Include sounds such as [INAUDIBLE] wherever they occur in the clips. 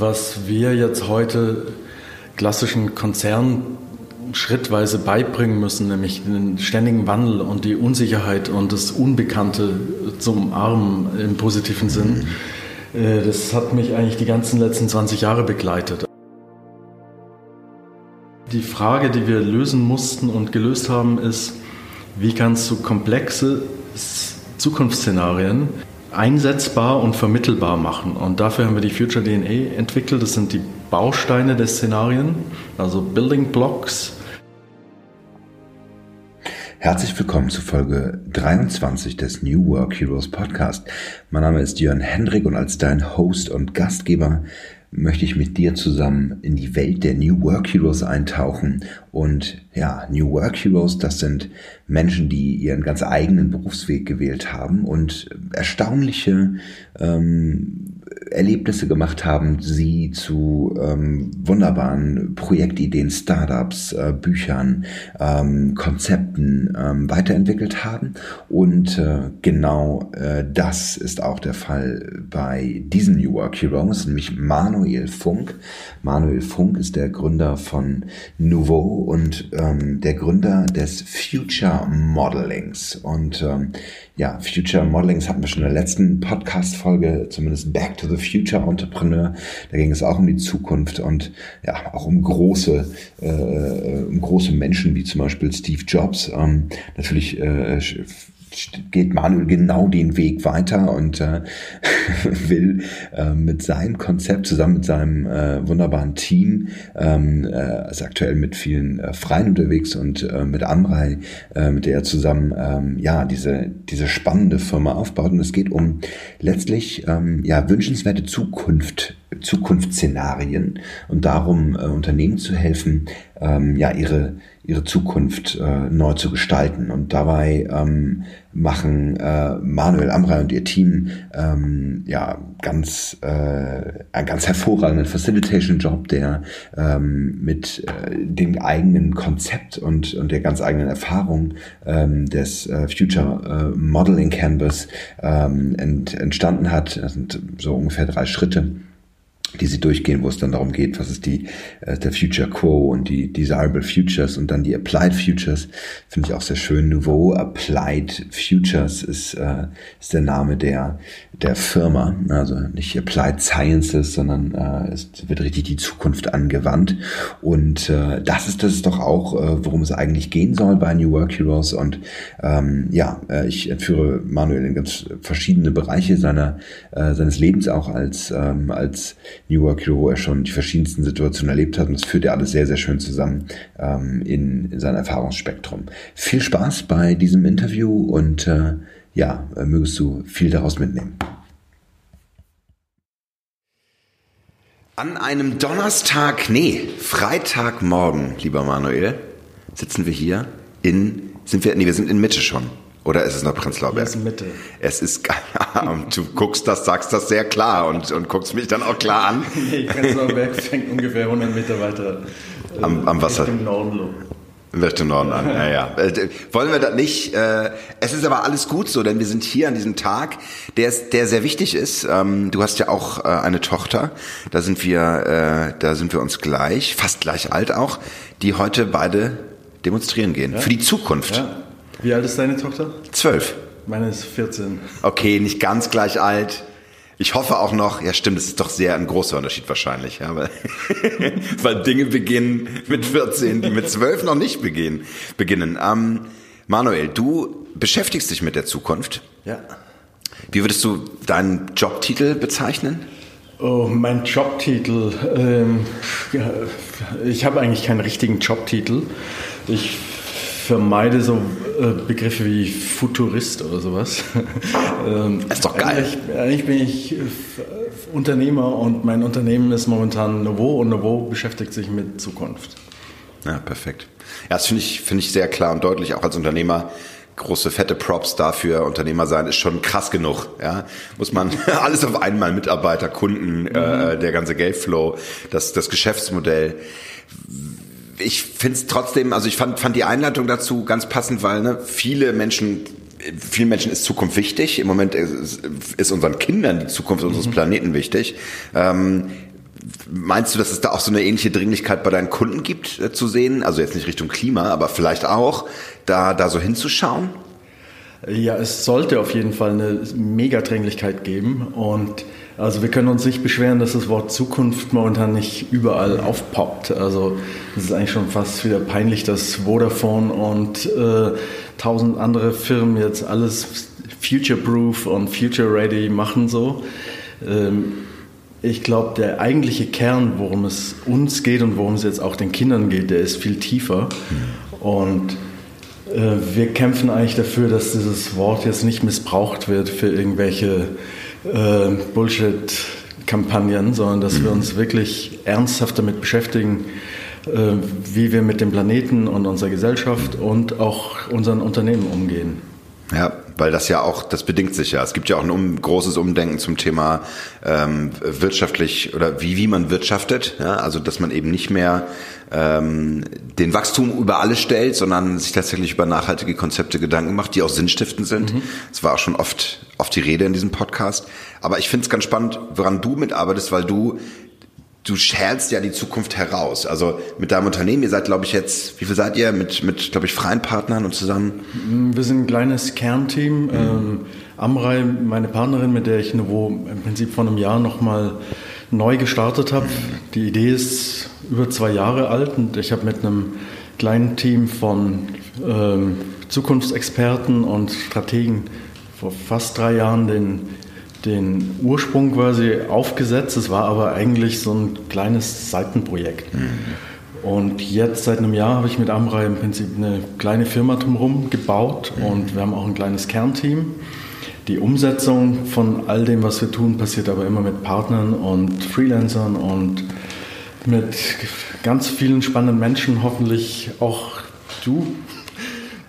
was wir jetzt heute klassischen Konzernen schrittweise beibringen müssen, nämlich den ständigen Wandel und die Unsicherheit und das Unbekannte zu umarmen im positiven Sinn. Mhm. Das hat mich eigentlich die ganzen letzten 20 Jahre begleitet. Die Frage, die wir lösen mussten und gelöst haben, ist, wie kannst du komplexe Zukunftsszenarien einsetzbar und vermittelbar machen. Und dafür haben wir die Future DNA entwickelt. Das sind die Bausteine der Szenarien, also Building Blocks, Herzlich willkommen zu Folge 23 des New Work Heroes Podcast. Mein Name ist Jörn Hendrik und als dein Host und Gastgeber möchte ich mit dir zusammen in die Welt der New Work Heroes eintauchen. Und ja, New Work Heroes, das sind Menschen, die ihren ganz eigenen Berufsweg gewählt haben und erstaunliche ähm, Erlebnisse gemacht haben, sie zu ähm, wunderbaren Projektideen, Startups, äh, Büchern, ähm, Konzepten ähm, weiterentwickelt haben. Und äh, genau äh, das ist auch der Fall bei diesen New Work Heroes, nämlich Manuel Funk. Manuel Funk ist der Gründer von Nouveau und ähm, der Gründer des Future Modelings. Und ähm, ja, Future Modelings hatten wir schon in der letzten Podcast-Folge, zumindest Back to the Future Entrepreneur. Da ging es auch um die Zukunft und ja, auch um große, äh, um große Menschen wie zum Beispiel Steve Jobs. Ähm, natürlich äh, geht Manuel genau den Weg weiter und äh, [LAUGHS] will äh, mit seinem Konzept zusammen mit seinem äh, wunderbaren Team, ähm, äh, ist aktuell mit vielen äh, Freien unterwegs und äh, mit Amrei, äh, mit der er zusammen ähm, ja diese diese spannende Firma aufbaut. Und es geht um letztlich ähm, ja wünschenswerte Zukunft Zukunftsszenarien und darum äh, Unternehmen zu helfen, ähm, ja ihre ihre Zukunft äh, neu zu gestalten. Und dabei ähm, machen äh, Manuel Amrei und ihr Team ähm, ja ganz äh, einen ganz hervorragenden Facilitation-Job, der ähm, mit äh, dem eigenen Konzept und und der ganz eigenen Erfahrung ähm, des äh, Future äh, Modeling Canvas ähm, ent, entstanden hat. Das sind so ungefähr drei Schritte die sie durchgehen, wo es dann darum geht, was ist die äh, der Future Quo und die Desirable Futures und dann die Applied Futures, finde ich auch sehr schön. Nouveau Applied Futures ist, äh, ist der Name der der Firma, also nicht Applied Sciences, sondern äh, es wird richtig die Zukunft angewandt. Und äh, das ist das ist doch auch, äh, worum es eigentlich gehen soll bei New Work Heroes. Und ähm, ja, äh, ich entführe Manuel in ganz verschiedene Bereiche seiner äh, seines Lebens auch als ähm, als New Work wo er schon die verschiedensten Situationen erlebt hat. Und das führt ja alles sehr, sehr schön zusammen ähm, in, in sein Erfahrungsspektrum. Viel Spaß bei diesem Interview und äh, ja, äh, mögest du viel daraus mitnehmen. An einem Donnerstag, nee, Freitagmorgen, lieber Manuel, sitzen wir hier in, sind wir, nee, wir sind in Mitte schon. Oder ist es noch Prenzlauer Berg? Es ist Mitte. Es ist, [LAUGHS] du guckst das, sagst das sehr klar und, und guckst mich dann auch klar an. [LAUGHS] nee, Prenzlauer Berg fängt ungefähr 100 Meter weiter äh, am, am Wasser. Richtung Norden. Richtung Norden an, ja, ja. Äh, wollen wir das nicht? Äh, es ist aber alles gut so, denn wir sind hier an diesem Tag, der, ist, der sehr wichtig ist. Ähm, du hast ja auch äh, eine Tochter, da sind wir, äh, da sind wir uns gleich, fast gleich alt auch, die heute beide demonstrieren gehen. Ja? Für die Zukunft. Ja. Wie alt ist deine Tochter? Zwölf. Meine ist 14. Okay, nicht ganz gleich alt. Ich hoffe auch noch, ja stimmt, das ist doch sehr ein großer Unterschied wahrscheinlich, ja, weil, [LAUGHS] weil Dinge beginnen mit 14, die mit 12 noch nicht beginnen. beginnen. Ähm, Manuel, du beschäftigst dich mit der Zukunft. Ja. Wie würdest du deinen Jobtitel bezeichnen? Oh, mein Jobtitel. Ähm, ich habe eigentlich keinen richtigen Jobtitel. Ich vermeide so äh, Begriffe wie Futurist oder sowas. [LAUGHS] ähm, ist doch geil. Eigentlich, eigentlich bin ich äh, Unternehmer und mein Unternehmen ist momentan Novo und Novo beschäftigt sich mit Zukunft. Ja, perfekt. Ja, das finde ich, finde ich sehr klar und deutlich, auch als Unternehmer große fette Props dafür. Unternehmer sein ist schon krass genug. Ja, muss man [LAUGHS] alles auf einmal Mitarbeiter, Kunden, äh, mhm. äh, der ganze Geldflow, das das Geschäftsmodell ich finde es trotzdem, also ich fand, fand die Einleitung dazu ganz passend, weil ne, viele Menschen vielen Menschen ist Zukunft wichtig. Im Moment ist, ist unseren Kindern die Zukunft unseres mhm. Planeten wichtig. Ähm, Meinst du, dass es da auch so eine ähnliche Dringlichkeit bei deinen Kunden gibt äh, zu sehen? Also jetzt nicht Richtung Klima, aber vielleicht auch, da, da so hinzuschauen? Ja, es sollte auf jeden Fall eine Megadringlichkeit geben. Und also wir können uns nicht beschweren, dass das Wort Zukunft momentan nicht überall aufpoppt. Also es ist eigentlich schon fast wieder peinlich, dass Vodafone und äh, tausend andere Firmen jetzt alles future-proof und future-ready machen so. Ähm, ich glaube, der eigentliche Kern, worum es uns geht und worum es jetzt auch den Kindern geht, der ist viel tiefer. Und äh, wir kämpfen eigentlich dafür, dass dieses Wort jetzt nicht missbraucht wird für irgendwelche äh, Bullshit-Kampagnen, sondern dass wir uns wirklich ernsthaft damit beschäftigen, äh, wie wir mit dem Planeten und unserer Gesellschaft und auch unseren Unternehmen umgehen. Ja, weil das ja auch, das bedingt sich ja. Es gibt ja auch ein um, großes Umdenken zum Thema ähm, wirtschaftlich oder wie, wie man wirtschaftet. Ja? Also dass man eben nicht mehr ähm, den Wachstum über alles stellt, sondern sich tatsächlich über nachhaltige Konzepte Gedanken macht, die auch sinnstiftend sind. Mhm. Das war auch schon oft, oft die Rede in diesem Podcast. Aber ich finde es ganz spannend, woran du mitarbeitest, weil du du schälst ja die Zukunft heraus. Also mit deinem Unternehmen, ihr seid, glaube ich, jetzt, wie viel seid ihr mit, mit glaube ich, freien Partnern und zusammen? Mm, wir sind ein kleines Kernteam. Mhm. Ähm, Amrei, meine Partnerin, mit der ich wo im Prinzip vor einem Jahr nochmal neu gestartet habe. Die Idee ist über zwei Jahre alt und ich habe mit einem kleinen Team von ähm, Zukunftsexperten und Strategen vor fast drei Jahren den den Ursprung quasi aufgesetzt. Es war aber eigentlich so ein kleines Seitenprojekt. Mhm. Und jetzt seit einem Jahr habe ich mit Amrei im Prinzip eine kleine Firma drumherum gebaut mhm. und wir haben auch ein kleines Kernteam. Die Umsetzung von all dem, was wir tun, passiert aber immer mit Partnern und Freelancern und mit ganz vielen spannenden Menschen, hoffentlich auch du.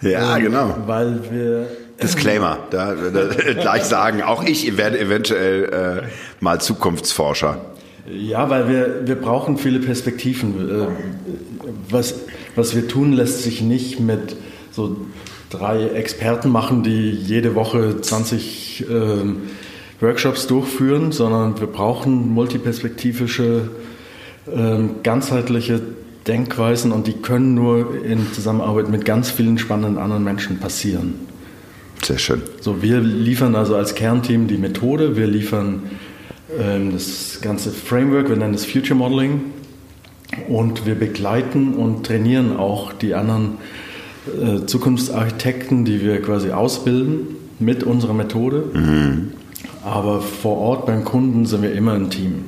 Ja, ähm, genau. Weil wir Disclaimer, da, da, [LAUGHS] gleich sagen, auch ich werde eventuell äh, mal Zukunftsforscher. Ja, weil wir, wir brauchen viele Perspektiven. Äh, was, was wir tun, lässt sich nicht mit so drei Experten machen, die jede Woche 20 äh, Workshops durchführen, sondern wir brauchen multiperspektivische, äh, ganzheitliche Denkweisen und die können nur in Zusammenarbeit mit ganz vielen spannenden anderen Menschen passieren. Sehr schön. So, wir liefern also als Kernteam die Methode, wir liefern ähm, das ganze Framework, wir nennen es Future Modeling und wir begleiten und trainieren auch die anderen äh, Zukunftsarchitekten, die wir quasi ausbilden mit unserer Methode. Mhm. Aber vor Ort beim Kunden sind wir immer ein Team.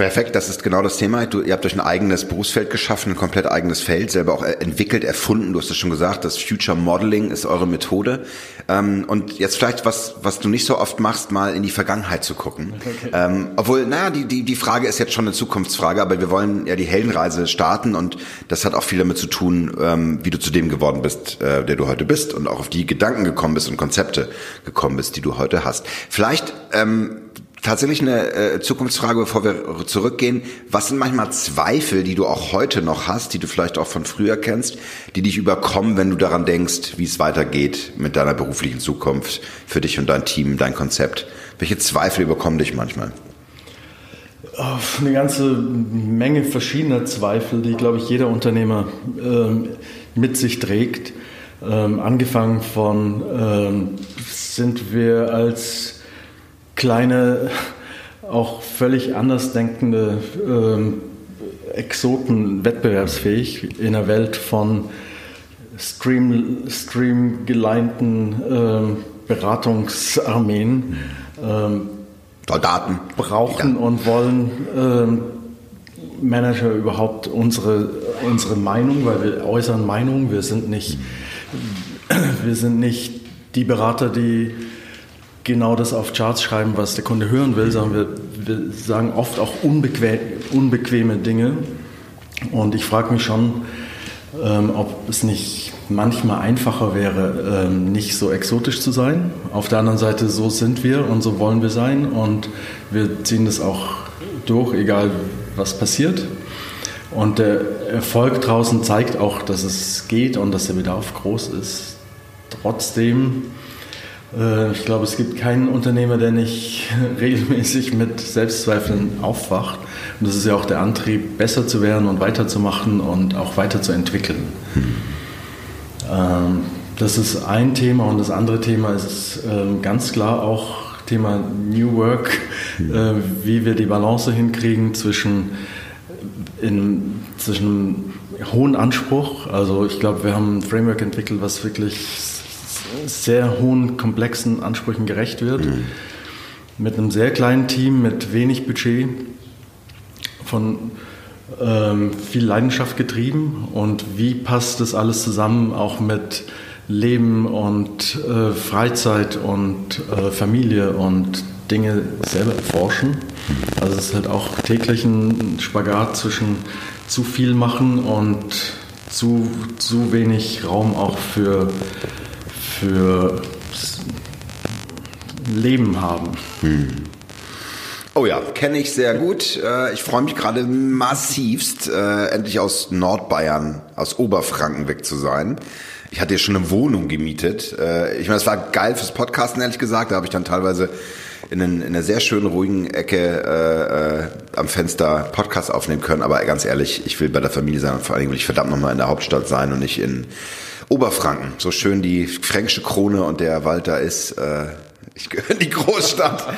Perfekt, das ist genau das Thema. Du, ihr habt euch ein eigenes Berufsfeld geschaffen, ein komplett eigenes Feld, selber auch entwickelt, erfunden. Du hast es schon gesagt, das Future Modeling ist eure Methode. Ähm, und jetzt vielleicht was, was du nicht so oft machst, mal in die Vergangenheit zu gucken. Okay. Ähm, obwohl, naja, die, die, die Frage ist jetzt schon eine Zukunftsfrage, aber wir wollen ja die Heldenreise starten und das hat auch viel damit zu tun, ähm, wie du zu dem geworden bist, äh, der du heute bist und auch auf die Gedanken gekommen bist und Konzepte gekommen bist, die du heute hast. Vielleicht ähm, Tatsächlich eine äh, Zukunftsfrage, bevor wir zurückgehen. Was sind manchmal Zweifel, die du auch heute noch hast, die du vielleicht auch von früher kennst, die dich überkommen, wenn du daran denkst, wie es weitergeht mit deiner beruflichen Zukunft für dich und dein Team, dein Konzept? Welche Zweifel überkommen dich manchmal? Eine ganze Menge verschiedener Zweifel, die, glaube ich, jeder Unternehmer ähm, mit sich trägt. Ähm, angefangen von, ähm, sind wir als kleine, auch völlig anders denkende ähm, Exoten wettbewerbsfähig in einer Welt von stream, streamgeleinten ähm, Beratungsarmeen. Ähm, Soldaten. Brauchen ja. und wollen ähm, Manager überhaupt unsere, unsere Meinung, weil wir äußern Meinung, wir sind nicht, wir sind nicht die Berater, die genau das auf Charts schreiben, was der Kunde hören will, sondern wir, wir sagen oft auch unbequem, unbequeme Dinge. Und ich frage mich schon, ähm, ob es nicht manchmal einfacher wäre, ähm, nicht so exotisch zu sein. Auf der anderen Seite, so sind wir und so wollen wir sein und wir ziehen das auch durch, egal was passiert. Und der Erfolg draußen zeigt auch, dass es geht und dass der Bedarf groß ist. Trotzdem ich glaube, es gibt keinen Unternehmer, der nicht [LAUGHS] regelmäßig mit Selbstzweifeln aufwacht. Und das ist ja auch der Antrieb, besser zu werden und weiterzumachen und auch weiterzuentwickeln. Ähm, das ist ein Thema und das andere Thema ist ähm, ganz klar auch Thema New Work, äh, wie wir die Balance hinkriegen zwischen, in, zwischen hohen Anspruch. Also ich glaube, wir haben ein Framework entwickelt, was wirklich sehr hohen, komplexen Ansprüchen gerecht wird. Mhm. Mit einem sehr kleinen Team, mit wenig Budget, von ähm, viel Leidenschaft getrieben. Und wie passt das alles zusammen, auch mit Leben und äh, Freizeit und äh, Familie und Dinge selber erforschen? Also es ist halt auch täglich ein Spagat zwischen zu viel machen und zu, zu wenig Raum auch für für Leben haben. Hm. Oh ja, kenne ich sehr gut. Äh, ich freue mich gerade massivst, äh, endlich aus Nordbayern, aus Oberfranken weg zu sein. Ich hatte ja schon eine Wohnung gemietet. Äh, ich meine, es war geil fürs Podcasten, ehrlich gesagt. Da habe ich dann teilweise in, in einer sehr schönen, ruhigen Ecke am Fenster Podcast aufnehmen können. Aber ganz ehrlich, ich will bei der Familie sein und vor allen Dingen will ich verdammt nochmal in der Hauptstadt sein und nicht in Oberfranken, so schön die fränkische Krone und der Wald da ist. Äh, ich gehöre in die Großstadt.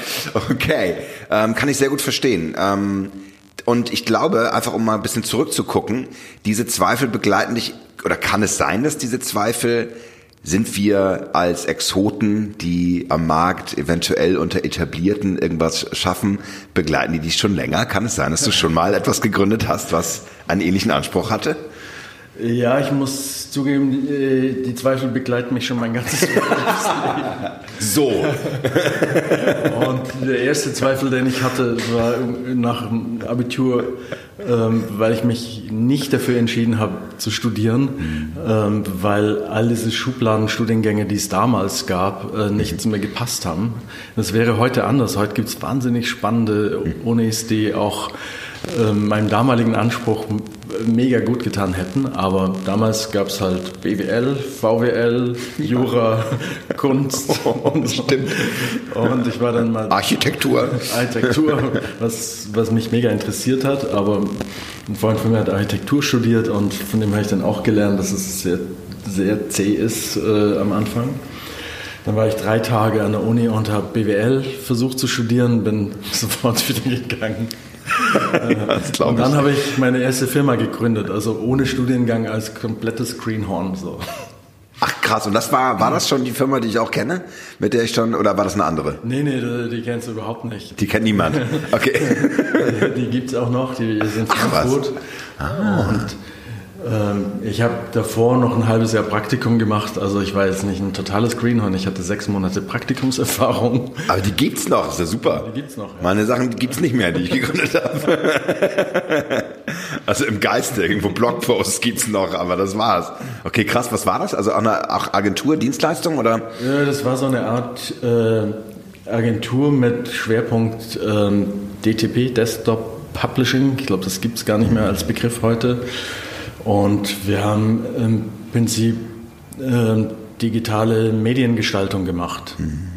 Okay, ähm, kann ich sehr gut verstehen. Ähm, und ich glaube, einfach um mal ein bisschen zurückzugucken, diese Zweifel begleiten dich, oder kann es sein, dass diese Zweifel sind wir als Exoten, die am Markt eventuell unter Etablierten irgendwas schaffen, begleiten die dich schon länger? Kann es sein, dass du schon mal etwas gegründet hast, was einen ähnlichen Anspruch hatte? Ja, ich muss zugeben, äh, die Zweifel begleiten mich schon mein ganzes Leben. [LAUGHS] so. Und der erste Zweifel, den ich hatte, war nach dem Abitur, ähm, weil ich mich nicht dafür entschieden habe zu studieren, mhm. weil all diese Schubladenstudiengänge, die es damals gab, äh, nicht zu mir gepasst haben. Das wäre heute anders. Heute gibt es wahnsinnig spannende Unis, die auch ähm, meinem damaligen Anspruch mega gut getan hätten. Aber damals gab es halt BWL, VWL, Jura, [LAUGHS] Kunst. und Stimmt. Und ich war dann mal. Architektur. Architektur, was, was mich mega interessiert hat. Aber ein Freund von mir hat Architektur studiert und von dem habe ich dann auch gelernt, dass es sehr, sehr zäh ist äh, am Anfang. Dann war ich drei Tage an der Uni und habe BWL versucht zu studieren, bin [LAUGHS] sofort wieder gegangen. Und dann habe ich meine erste Firma gegründet, also ohne Studiengang als komplettes Greenhorn. So. Ach krass, und das war, war das schon die Firma, die ich auch kenne, mit der ich schon, oder war das eine andere? Nee, nee, die, die kennst du überhaupt nicht. Die kennt niemand, [LAUGHS] okay. die gibt es auch noch, die sind Frankfurt. Ah. Und ich habe davor noch ein halbes Jahr Praktikum gemacht. Also ich war jetzt nicht ein totales Greenhorn. Ich hatte sechs Monate Praktikumserfahrung. Aber die gibt's noch. ist ja super. Die gibt's noch. Ja. Meine Sachen gibt's nicht mehr, die ich gegründet habe. [LAUGHS] also im Geiste irgendwo Blogposts gibt's noch, aber das war's. Okay, krass. Was war das? Also eine Agentur, Dienstleistung oder? Ja, das war so eine Art äh, Agentur mit Schwerpunkt ähm, DTP, Desktop Publishing. Ich glaube, das gibt's gar nicht mehr als Begriff heute. Und wir haben im Prinzip äh, digitale Mediengestaltung gemacht. Mhm.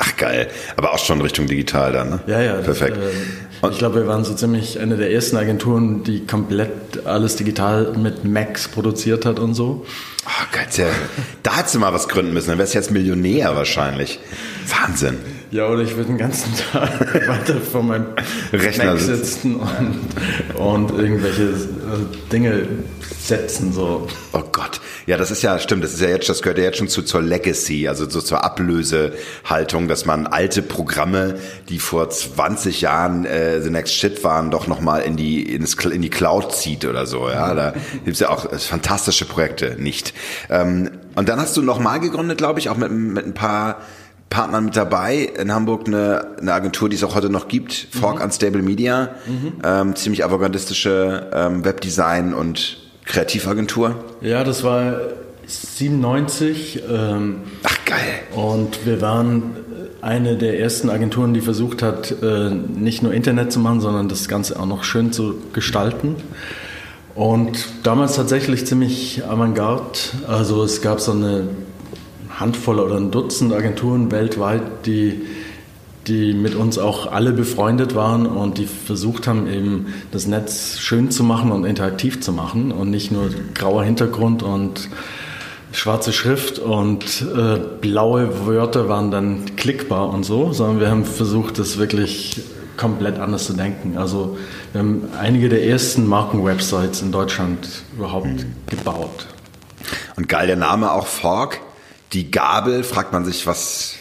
Ach geil, aber auch schon Richtung digital dann, ne? Ja, ja. Perfekt. Das, äh, ich glaube, wir waren so ziemlich eine der ersten Agenturen, die komplett alles digital mit Macs produziert hat und so. Oh Gott, ja, da hättest du mal was gründen müssen, dann wärst du jetzt Millionär wahrscheinlich. Wahnsinn. Ja, oder ich würde den ganzen Tag [LAUGHS] weiter vor meinem Rechner Mac sitzen und, und irgendwelche äh, Dinge setzen. So. Oh Gott. Ja, das ist ja, stimmt, das ist ja jetzt, das gehört ja jetzt schon zu, zur Legacy, also so zur Ablösehaltung, dass man alte Programme, die vor 20 Jahren äh, the next shit waren, doch nochmal in die, ins, in die Cloud zieht oder so. Ja, da gibt's ja auch fantastische Projekte, nicht. Ähm, und dann hast du nochmal gegründet, glaube ich, auch mit, mit ein paar Partnern mit dabei. In Hamburg eine, eine Agentur, die es auch heute noch gibt, Fork mhm. Unstable Media, mhm. ähm, ziemlich avantgardistische ähm, Webdesign und Kreativagentur. Ja, das war 97. Ähm, Ach geil. Und wir waren eine der ersten Agenturen, die versucht hat, äh, nicht nur Internet zu machen, sondern das Ganze auch noch schön zu gestalten. Und damals tatsächlich ziemlich avantgarde. Also es gab so eine Handvoll oder ein Dutzend Agenturen weltweit, die die mit uns auch alle befreundet waren und die versucht haben, eben das Netz schön zu machen und interaktiv zu machen und nicht nur grauer Hintergrund und schwarze Schrift und äh, blaue Wörter waren dann klickbar und so, sondern wir haben versucht, das wirklich komplett anders zu denken. Also wir haben einige der ersten Markenwebsites in Deutschland überhaupt mhm. gebaut. Und geil der Name auch Fork, die Gabel, fragt man sich, was,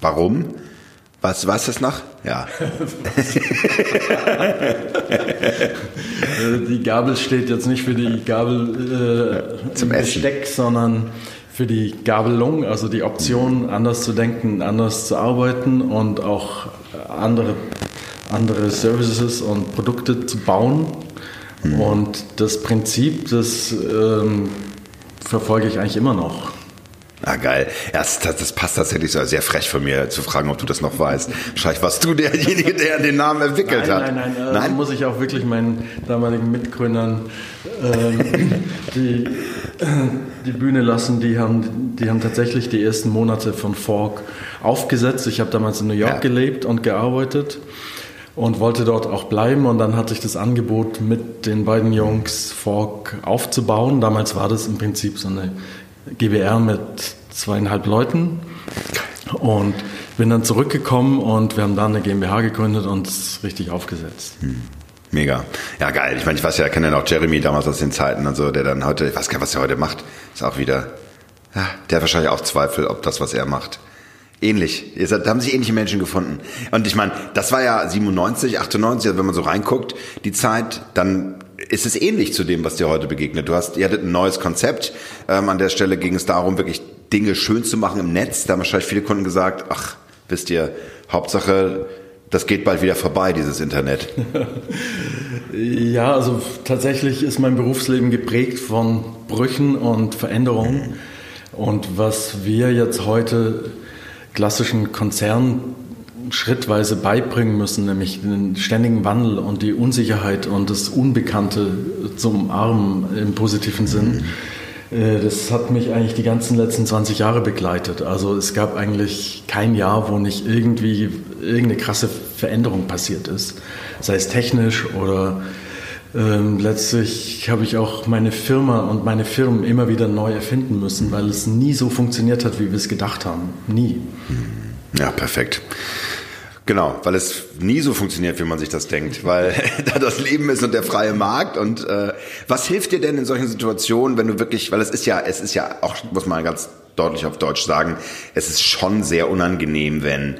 warum? Was, was ist noch? Ja. die Gabel steht jetzt nicht für die Gabel äh, zum Besteck, sondern für die Gabelung, also die Option, anders zu denken, anders zu arbeiten und auch andere, andere Services und Produkte zu bauen. Mhm. Und das Prinzip, das ähm, verfolge ich eigentlich immer noch. Ah, geil. Ja, das, das, passt tatsächlich so. Sehr frech von mir zu fragen, ob du das noch weißt. Wahrscheinlich warst du derjenige, [LAUGHS] der den Namen entwickelt nein, hat. Nein, nein, nein. Äh, nein? muss ich auch wirklich meinen damaligen Mitgründern äh, [LAUGHS] die, die Bühne lassen. Die haben, die haben tatsächlich die ersten Monate von Fork aufgesetzt. Ich habe damals in New York ja. gelebt und gearbeitet und wollte dort auch bleiben. Und dann hatte ich das Angebot, mit den beiden Jungs Fork aufzubauen. Damals war das im Prinzip so eine GBR mit zweieinhalb Leuten und bin dann zurückgekommen und wir haben dann eine GmbH gegründet und es richtig aufgesetzt. Hm. Mega. Ja, geil. Ich meine, ich weiß ja, kenne ja noch Jeremy damals aus den Zeiten und so, der dann heute, ich weiß gar nicht, was er heute macht, ist auch wieder, ja, der hat wahrscheinlich auch Zweifel, ob das, was er macht. Ähnlich. Da haben sich ähnliche Menschen gefunden. Und ich meine, das war ja 97, 98, also wenn man so reinguckt, die Zeit, dann ist es ähnlich zu dem, was dir heute begegnet. Du hast, ihr hattet ein neues Konzept. Ähm, an der Stelle ging es darum, wirklich Dinge schön zu machen im Netz. Da haben wahrscheinlich viele Kunden gesagt, ach, wisst ihr, Hauptsache, das geht bald wieder vorbei, dieses Internet. [LAUGHS] ja, also tatsächlich ist mein Berufsleben geprägt von Brüchen und Veränderungen. Und was wir jetzt heute klassischen Konzernen schrittweise beibringen müssen, nämlich den ständigen Wandel und die Unsicherheit und das Unbekannte zu umarmen im positiven Sinn. Mhm. Das hat mich eigentlich die ganzen letzten 20 Jahre begleitet. Also es gab eigentlich kein Jahr, wo nicht irgendwie irgendeine krasse Veränderung passiert ist. Sei es technisch oder ähm, letztlich habe ich auch meine Firma und meine Firmen immer wieder neu erfinden müssen, weil es nie so funktioniert hat, wie wir es gedacht haben. Nie. Ja, perfekt. Genau, weil es nie so funktioniert, wie man sich das denkt, weil [LAUGHS] da das Leben ist und der freie Markt. Und äh, was hilft dir denn in solchen Situationen, wenn du wirklich, weil es ist ja, es ist ja auch, muss man ganz deutlich auf Deutsch sagen, es ist schon sehr unangenehm, wenn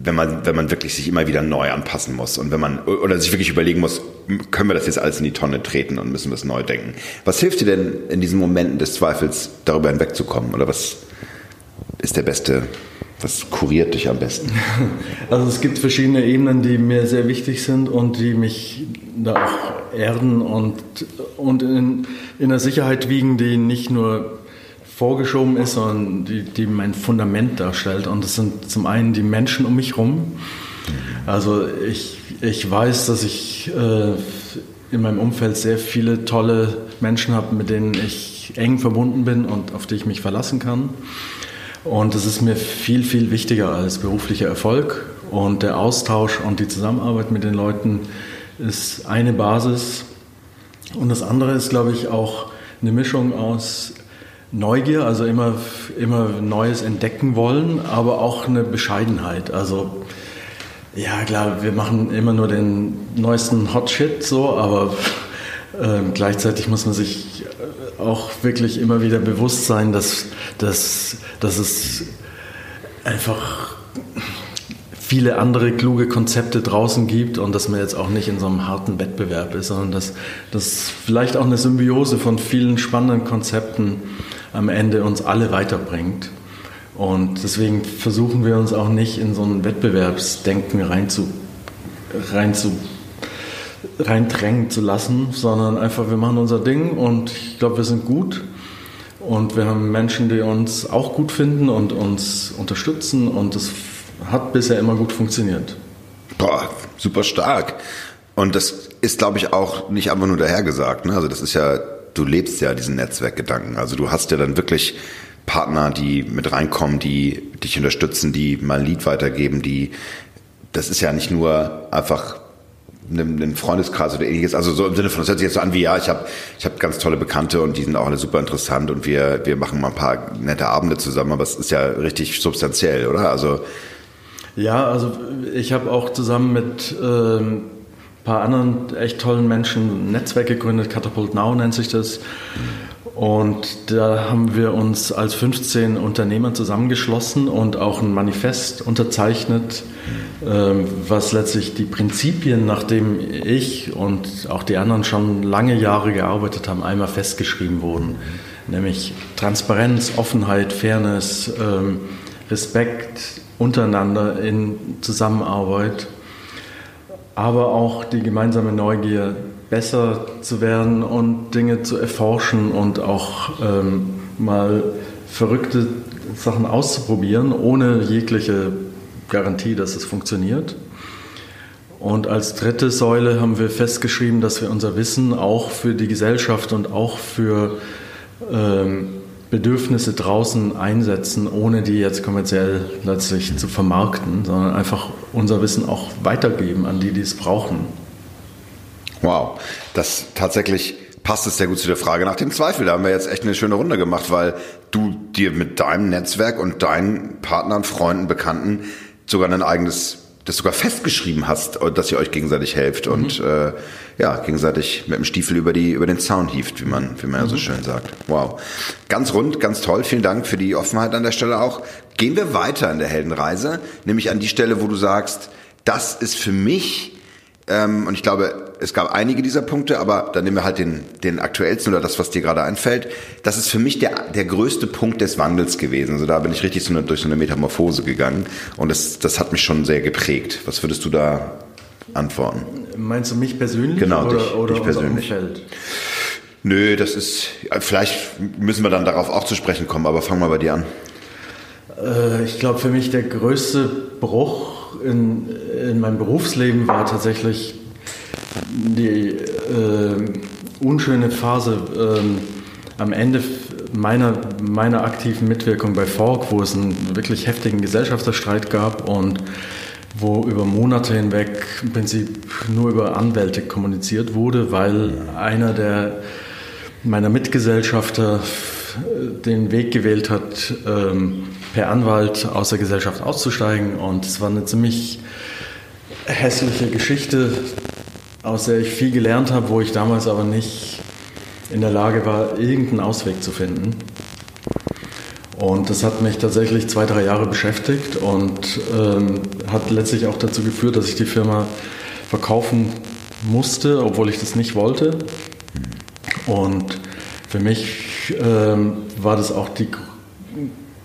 wenn man, wenn man wirklich sich immer wieder neu anpassen muss und wenn man, oder sich wirklich überlegen muss, können wir das jetzt alles in die Tonne treten und müssen wir es neu denken. Was hilft dir denn in diesen Momenten des Zweifels, darüber hinwegzukommen? Oder was ist der beste was kuriert dich am besten? [LAUGHS] Also es gibt verschiedene Ebenen, die mir sehr wichtig sind und die mich da auch erden und, und in, in der Sicherheit wiegen, die nicht nur vorgeschoben ist, sondern die, die mein Fundament darstellt. Und das sind zum einen die Menschen um mich herum. Also ich, ich weiß, dass ich äh, in meinem Umfeld sehr viele tolle Menschen habe, mit denen ich eng verbunden bin und auf die ich mich verlassen kann. Und es ist mir viel, viel wichtiger als beruflicher Erfolg. Und der Austausch und die Zusammenarbeit mit den Leuten ist eine Basis. Und das andere ist, glaube ich, auch eine Mischung aus Neugier, also immer, immer Neues entdecken wollen, aber auch eine Bescheidenheit. Also ja, klar, wir machen immer nur den neuesten Hot Shit so, aber äh, gleichzeitig muss man sich auch wirklich immer wieder bewusst sein, dass, dass, dass es einfach viele andere kluge Konzepte draußen gibt und dass man jetzt auch nicht in so einem harten Wettbewerb ist, sondern dass, dass vielleicht auch eine Symbiose von vielen spannenden Konzepten am Ende uns alle weiterbringt. Und deswegen versuchen wir uns auch nicht in so ein Wettbewerbsdenken rein zu, rein zu reindrängen zu lassen, sondern einfach, wir machen unser Ding und ich glaube, wir sind gut. Und wir haben Menschen, die uns auch gut finden und uns unterstützen und es hat bisher immer gut funktioniert. Boah, super stark. Und das ist, glaube ich, auch nicht einfach nur dahergesagt. Ne? Also das ist ja, du lebst ja diesen Netzwerkgedanken. Also du hast ja dann wirklich Partner, die mit reinkommen, die dich unterstützen, die mal ein Lied weitergeben, die, das ist ja nicht nur einfach einen Freundeskreis oder ähnliches. Also so im Sinne von, das hört sich jetzt so an wie, ja, ich habe ich hab ganz tolle Bekannte und die sind auch alle super interessant und wir, wir machen mal ein paar nette Abende zusammen, aber es ist ja richtig substanziell, oder? Also ja, also ich habe auch zusammen mit ähm, paar anderen echt tollen Menschen ein Netzwerk gegründet, Catapult Now nennt sich das. Und da haben wir uns als 15 Unternehmer zusammengeschlossen und auch ein Manifest unterzeichnet, ähm, was letztlich die Prinzipien, nachdem ich und auch die anderen schon lange Jahre gearbeitet haben, einmal festgeschrieben wurden. Nämlich Transparenz, Offenheit, Fairness, ähm, Respekt untereinander in Zusammenarbeit aber auch die gemeinsame Neugier, besser zu werden und Dinge zu erforschen und auch ähm, mal verrückte Sachen auszuprobieren, ohne jegliche Garantie, dass es funktioniert. Und als dritte Säule haben wir festgeschrieben, dass wir unser Wissen auch für die Gesellschaft und auch für ähm, Bedürfnisse draußen einsetzen, ohne die jetzt kommerziell letztlich zu vermarkten, sondern einfach unser Wissen auch weitergeben an die, die es brauchen. Wow, das tatsächlich passt es sehr gut zu der Frage nach dem Zweifel. Da haben wir jetzt echt eine schöne Runde gemacht, weil du dir mit deinem Netzwerk und deinen Partnern, Freunden, Bekannten sogar ein eigenes das sogar festgeschrieben hast, dass ihr euch gegenseitig helft mhm. und äh, ja, gegenseitig mit dem Stiefel über, die, über den Zaun hieft, wie man, wie man mhm. ja so mhm. schön sagt. Wow. Ganz rund, ganz toll. Vielen Dank für die Offenheit an der Stelle auch. Gehen wir weiter in der Heldenreise, nämlich an die Stelle, wo du sagst, das ist für mich ähm, und ich glaube, es gab einige dieser Punkte, aber dann nehmen wir halt den, den aktuellsten oder das, was dir gerade einfällt. Das ist für mich der, der größte Punkt des Wandels gewesen. Also da bin ich richtig so eine, durch so eine Metamorphose gegangen und das, das hat mich schon sehr geprägt. Was würdest du da antworten? Meinst du mich persönlich genau, oder, dich, oder dich persönlich. Umfeld? Nö, das ist, vielleicht müssen wir dann darauf auch zu sprechen kommen, aber fang mal bei dir an. Äh, ich glaube, für mich der größte Bruch in, in meinem Berufsleben war tatsächlich die äh, unschöne Phase äh, am Ende meiner, meiner aktiven Mitwirkung bei Fork, wo es einen wirklich heftigen Gesellschafterstreit gab und wo über Monate hinweg im Prinzip nur über Anwälte kommuniziert wurde, weil einer der meiner Mitgesellschafter den Weg gewählt hat, ähm, per Anwalt aus der Gesellschaft auszusteigen. Und es war eine ziemlich hässliche Geschichte, aus der ich viel gelernt habe, wo ich damals aber nicht in der Lage war, irgendeinen Ausweg zu finden. Und das hat mich tatsächlich zwei, drei Jahre beschäftigt und ähm, hat letztlich auch dazu geführt, dass ich die Firma verkaufen musste, obwohl ich das nicht wollte. Und für mich ähm, war das auch die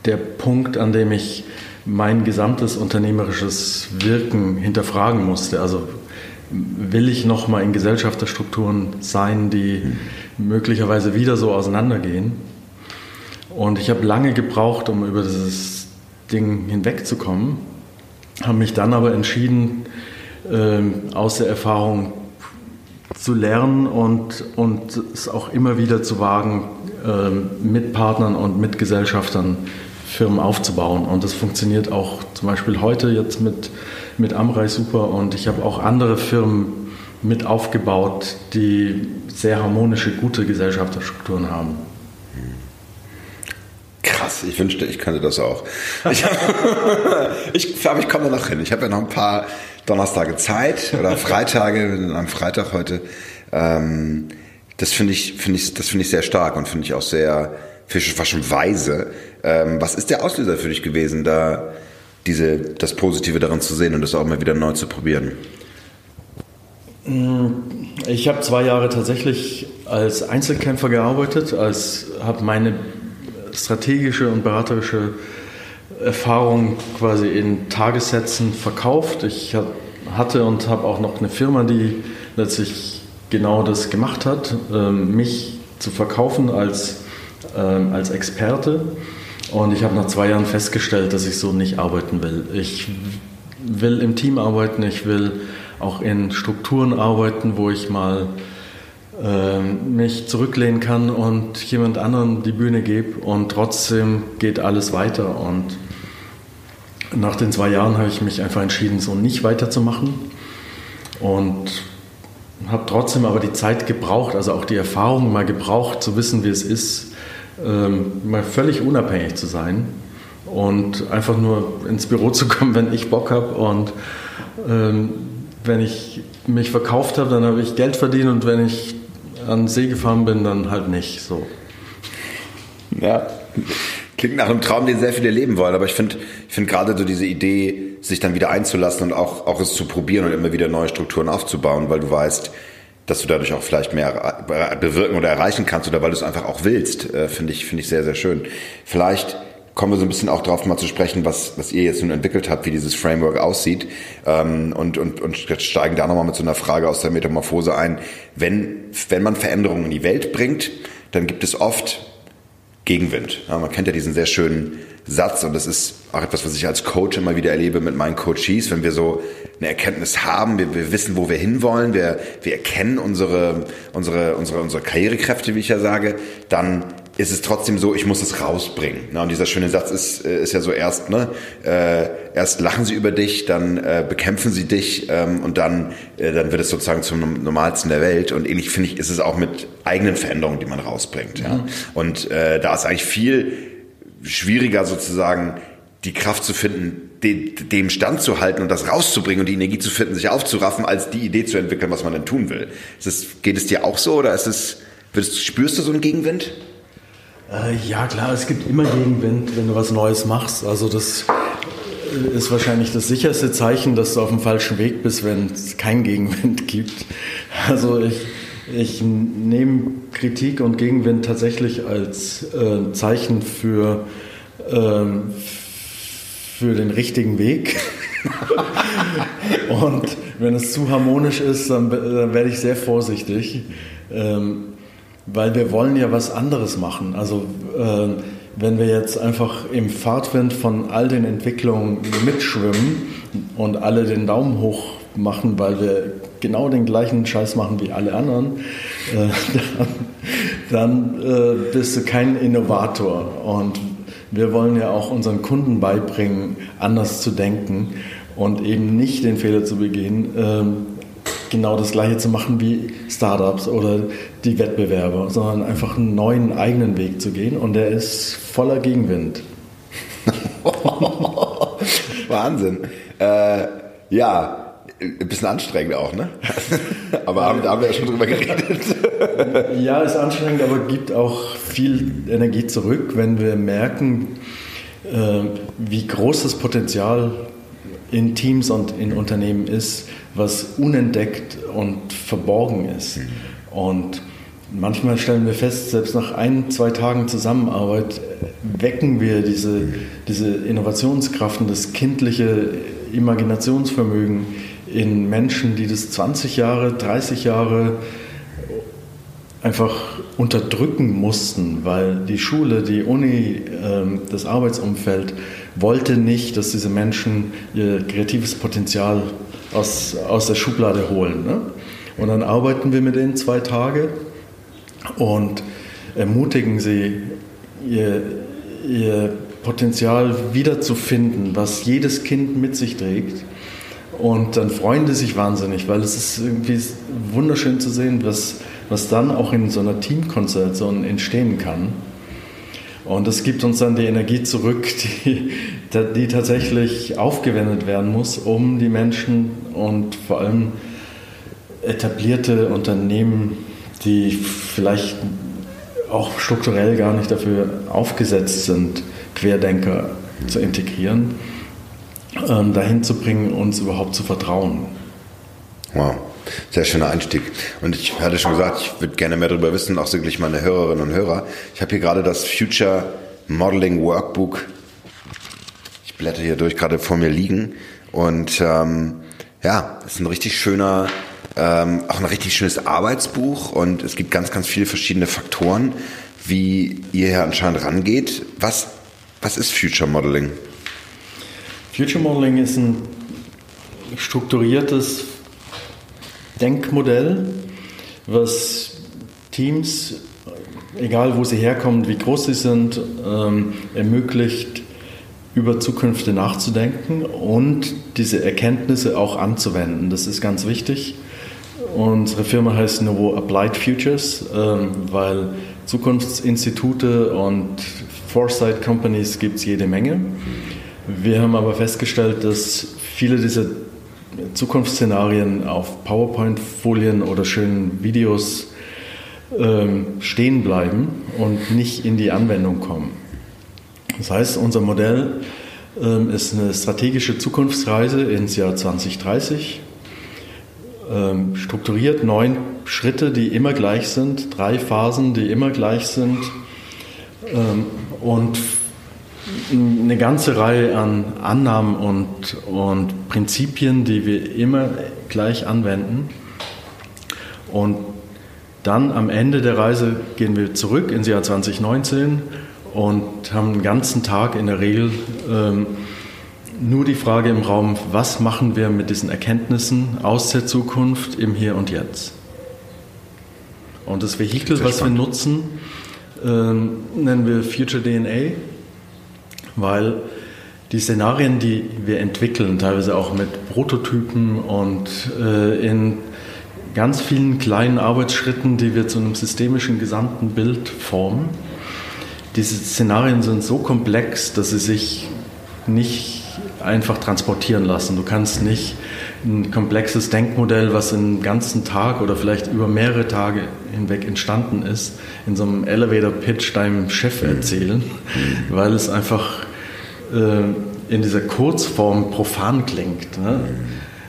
der Punkt, an dem ich mein gesamtes unternehmerisches Wirken hinterfragen musste. Also will ich noch mal in Gesellschafterstrukturen sein, die möglicherweise wieder so auseinandergehen? Und ich habe lange gebraucht, um über dieses Ding hinwegzukommen, habe mich dann aber entschieden, ähm, aus der Erfahrung zu lernen und, und es auch immer wieder zu wagen, ähm, mit Partnern und mit Gesellschaftern Firmen aufzubauen. Und das funktioniert auch zum Beispiel heute jetzt mit, mit Amrei super. Und ich habe auch andere Firmen mit aufgebaut, die sehr harmonische, gute Gesellschaftsstrukturen haben. Krass, ich wünschte, ich könnte das auch. Ich, [LAUGHS] ich, aber ich komme da noch hin. Ich habe ja noch ein paar Donnerstage Zeit oder [LAUGHS] Freitage, am Freitag heute. Ähm, das finde ich, finde ich, das finde ich sehr stark und finde ich auch sehr, fast schon weise. Ähm, was ist der Auslöser für dich gewesen, da diese, das Positive daran zu sehen und das auch mal wieder neu zu probieren? Mm, ich habe zwei Jahre tatsächlich als Einzelkämpfer gearbeitet, als habe meine strategische und beraterische Erfahrung quasi in Tagessätzen verkauft. Ich hatte und habe auch noch eine Firma, die letztlich genau das gemacht hat, ähm, mich zu verkaufen als ähm, als Experte. Und ich habe nach zwei Jahren festgestellt, dass ich so nicht arbeiten will. Ich will im Team arbeiten, ich will auch in Strukturen arbeiten, wo ich mal äh, mich zurücklehnen kann und jemand anderen die Bühne gebe und trotzdem geht alles weiter. Und nach den zwei Jahren habe ich mich einfach entschieden, so nicht weiterzumachen und habe trotzdem aber die Zeit gebraucht, also auch die Erfahrung mal gebraucht, zu wissen, wie es ist, ähm, mal völlig unabhängig zu sein und einfach nur ins Büro zu [LAUGHS] kommen, wenn ich Bock habe und ähm, wenn ich mich verkauft habe, dann habe ich Geld verdient und wenn ich an See gefahren bin, dann halt nicht so. Ja, klingt nach einem Traum, den sehr viele leben wollen, aber ich finde ich finde gerade so diese Idee, sich dann wieder einzulassen und auch, auch es zu probieren und immer wieder neue Strukturen aufzubauen, weil du weißt, dass du dadurch auch vielleicht mehr bewirken oder erreichen kannst oder weil du es einfach auch willst, äh, finde ich, finde ich sehr, sehr schön. Vielleicht kommen wir so ein bisschen auch darauf mal zu sprechen, was, was ihr jetzt nun entwickelt habt, wie dieses Framework aussieht ähm, und, und, und steigen da nochmal mit so einer Frage aus der Metamorphose ein. Wenn, wenn man Veränderungen in die Welt bringt, dann gibt es oft Gegenwind. Ja, man kennt ja diesen sehr schönen Satz und das ist auch etwas, was ich als Coach immer wieder erlebe mit meinen Coaches, wenn wir so eine Erkenntnis haben, wir, wir wissen, wo wir hinwollen, wir, wir erkennen unsere, unsere, unsere, unsere Karrierekräfte, wie ich ja sage, dann ist es trotzdem so, ich muss es rausbringen. Und dieser schöne Satz ist, äh, ist ja so erst, ne, äh, erst lachen sie über dich, dann äh, bekämpfen sie dich ähm, und dann, äh, dann wird es sozusagen zum Normalsten der Welt. Und ähnlich finde ich, ist es auch mit eigenen Veränderungen, die man rausbringt. Ja? Mhm. Und äh, da ist eigentlich viel schwieriger sozusagen die Kraft zu finden, dem Stand zu halten und das rauszubringen und die Energie zu finden, sich aufzuraffen, als die Idee zu entwickeln, was man denn tun will. Das, geht es dir auch so oder ist es, spürst du so einen Gegenwind? Äh, ja, klar, es gibt immer Gegenwind, wenn du was Neues machst. Also das ist wahrscheinlich das sicherste Zeichen, dass du auf dem falschen Weg bist, wenn es keinen Gegenwind [LAUGHS] gibt. Also ich, ich nehme Kritik und Gegenwind tatsächlich als äh, Zeichen für, ähm, für den richtigen Weg. [LAUGHS] und wenn es zu harmonisch ist, dann, dann werde ich sehr vorsichtig. Ähm, weil wir wollen ja was anderes machen. Also äh, wenn wir jetzt einfach im Fahrtwind von all den Entwicklungen mitschwimmen und alle den Daumen hoch machen, weil wir genau den gleichen Scheiß machen wie alle anderen, äh, [LAUGHS] dann, dann äh, bist du kein Innovator. Und wir wollen ja auch unseren Kunden beibringen, anders zu denken und eben nicht den Fehler zu begehen, ähm, genau das gleiche zu machen wie Startups oder die Wettbewerber, sondern einfach einen neuen eigenen Weg zu gehen und der ist voller Gegenwind. [LAUGHS] Wahnsinn. Äh, ja, ein bisschen anstrengend auch, ne? [LAUGHS] aber da haben wir ja schon drüber geredet. [LAUGHS] ja, ist anstrengend, aber gibt auch viel Energie zurück, wenn wir merken, äh, wie groß das Potenzial in Teams und in Unternehmen ist, was unentdeckt und verborgen ist. Und manchmal stellen wir fest, selbst nach ein, zwei Tagen Zusammenarbeit wecken wir diese, diese Innovationskraft und das kindliche Imaginationsvermögen in Menschen, die das 20 Jahre, 30 Jahre einfach unterdrücken mussten, weil die Schule, die Uni, ähm, das Arbeitsumfeld wollte nicht, dass diese Menschen ihr kreatives Potenzial aus, aus der Schublade holen. Ne? Und dann arbeiten wir mit denen zwei Tage und ermutigen sie, ihr, ihr Potenzial wiederzufinden, was jedes Kind mit sich trägt. Und dann freuen die sich wahnsinnig, weil es ist irgendwie wunderschön zu sehen, was, was dann auch in so einer Teamkonstellation entstehen kann. Und es gibt uns dann die Energie zurück, [LAUGHS] die, die tatsächlich aufgewendet werden muss, um die Menschen und vor allem etablierte Unternehmen, die vielleicht auch strukturell gar nicht dafür aufgesetzt sind, Querdenker zu integrieren, ähm, dahin zu bringen, uns überhaupt zu vertrauen. Wow. Sehr schöner Einstieg. Und ich hatte schon gesagt, ich würde gerne mehr darüber wissen, auch sicherlich meine Hörerinnen und Hörer. Ich habe hier gerade das Future Modeling Workbook. Ich blätter hier durch, gerade vor mir liegen. Und ähm, ja, es ist ein richtig schöner, ähm, auch ein richtig schönes Arbeitsbuch. Und es gibt ganz, ganz viele verschiedene Faktoren, wie ihr hier anscheinend rangeht. Was, was ist Future Modeling? Future Modeling ist ein strukturiertes Denkmodell, was Teams, egal wo sie herkommen, wie groß sie sind, ähm, ermöglicht, über Zukünfte nachzudenken und diese Erkenntnisse auch anzuwenden. Das ist ganz wichtig. Unsere Firma heißt Novo Applied Futures, ähm, weil Zukunftsinstitute und Foresight Companies gibt es jede Menge. Wir haben aber festgestellt, dass viele dieser Zukunftsszenarien auf PowerPoint-Folien oder schönen Videos ähm, stehen bleiben und nicht in die Anwendung kommen. Das heißt, unser Modell ähm, ist eine strategische Zukunftsreise ins Jahr 2030, ähm, strukturiert neun Schritte, die immer gleich sind, drei Phasen, die immer gleich sind ähm, und eine ganze Reihe an Annahmen und, und Prinzipien, die wir immer gleich anwenden. Und dann am Ende der Reise gehen wir zurück ins Jahr 2019 und haben den ganzen Tag in der Regel ähm, nur die Frage im Raum, was machen wir mit diesen Erkenntnissen aus der Zukunft im Hier und Jetzt. Und das Vehikel, was wir nutzen, äh, nennen wir Future DNA, weil die Szenarien, die wir entwickeln, teilweise auch mit Prototypen und äh, in ganz vielen kleinen Arbeitsschritten, die wir zu einem systemischen gesamten Bild formen, diese Szenarien sind so komplex, dass sie sich nicht einfach transportieren lassen. Du kannst nicht ein komplexes Denkmodell, was einen ganzen Tag oder vielleicht über mehrere Tage hinweg entstanden ist, in so einem Elevator-Pitch deinem Chef erzählen, weil es einfach äh, in dieser Kurzform profan klingt. Ne?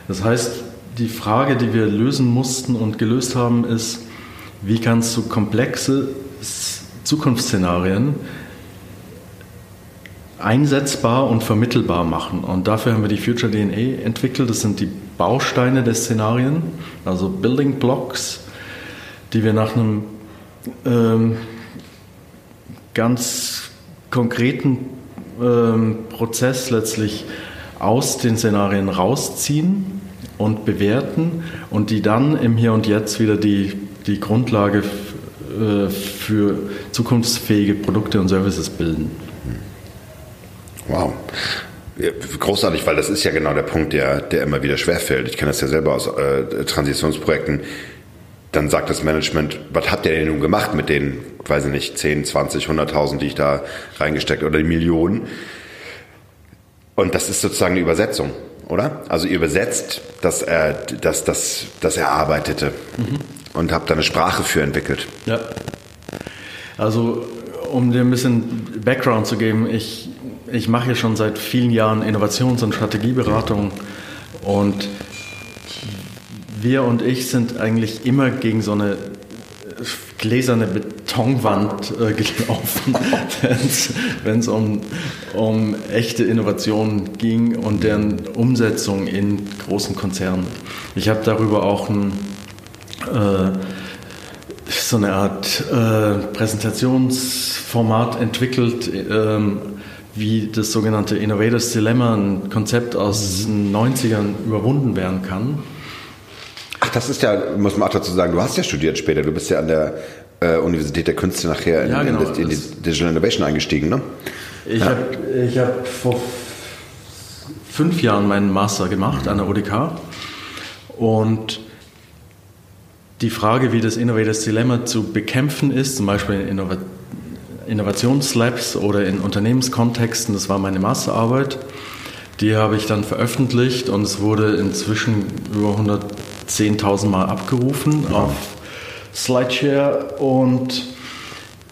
Das heißt, die Frage, die wir lösen mussten und gelöst haben, ist, wie kannst du komplexe Zukunftsszenarien einsetzbar und vermittelbar machen. Und dafür haben wir die Future DNA entwickelt. Das sind die Bausteine der Szenarien, also Building Blocks, die wir nach einem ähm, ganz konkreten ähm, Prozess letztlich aus den Szenarien rausziehen und bewerten und die dann im Hier und Jetzt wieder die, die Grundlage äh, für zukunftsfähige Produkte und Services bilden. Wow. Großartig, weil das ist ja genau der Punkt, der, der immer wieder schwerfällt. Ich kenne das ja selber aus äh, Transitionsprojekten. Dann sagt das Management, was habt ihr denn nun gemacht mit den, weiß ich nicht, 10, 20, 100.000, die ich da reingesteckt oder die Millionen? Und das ist sozusagen eine Übersetzung, oder? Also ihr übersetzt das, äh, das, das, das Erarbeitete mhm. und habt da eine Sprache für entwickelt. Ja. Also um dir ein bisschen Background zu geben, ich, ich mache hier schon seit vielen Jahren Innovations- und Strategieberatung und wir und ich sind eigentlich immer gegen so eine gläserne Betonwand äh, [LAUGHS] gelaufen, wenn es um, um echte Innovationen ging und deren Umsetzung in großen Konzernen. Ich habe darüber auch ein, äh, so eine Art äh, Präsentationsformat entwickelt, ähm, wie das sogenannte Innovators Dilemma, ein Konzept aus den 90ern, überwunden werden kann. Ach, das ist ja, muss man auch dazu sagen, du hast ja studiert später, du bist ja an der äh, Universität der Künste nachher in, ja, genau, in, in die Digital Innovation eingestiegen, ne? Ich ja. habe hab vor fünf Jahren meinen Master gemacht an der ODK und die Frage, wie das Innovators Dilemma zu bekämpfen ist, zum Beispiel in Innovat Innovationslabs oder in Unternehmenskontexten, das war meine Masterarbeit. Die habe ich dann veröffentlicht und es wurde inzwischen über 110.000 Mal abgerufen ja. auf Slideshare und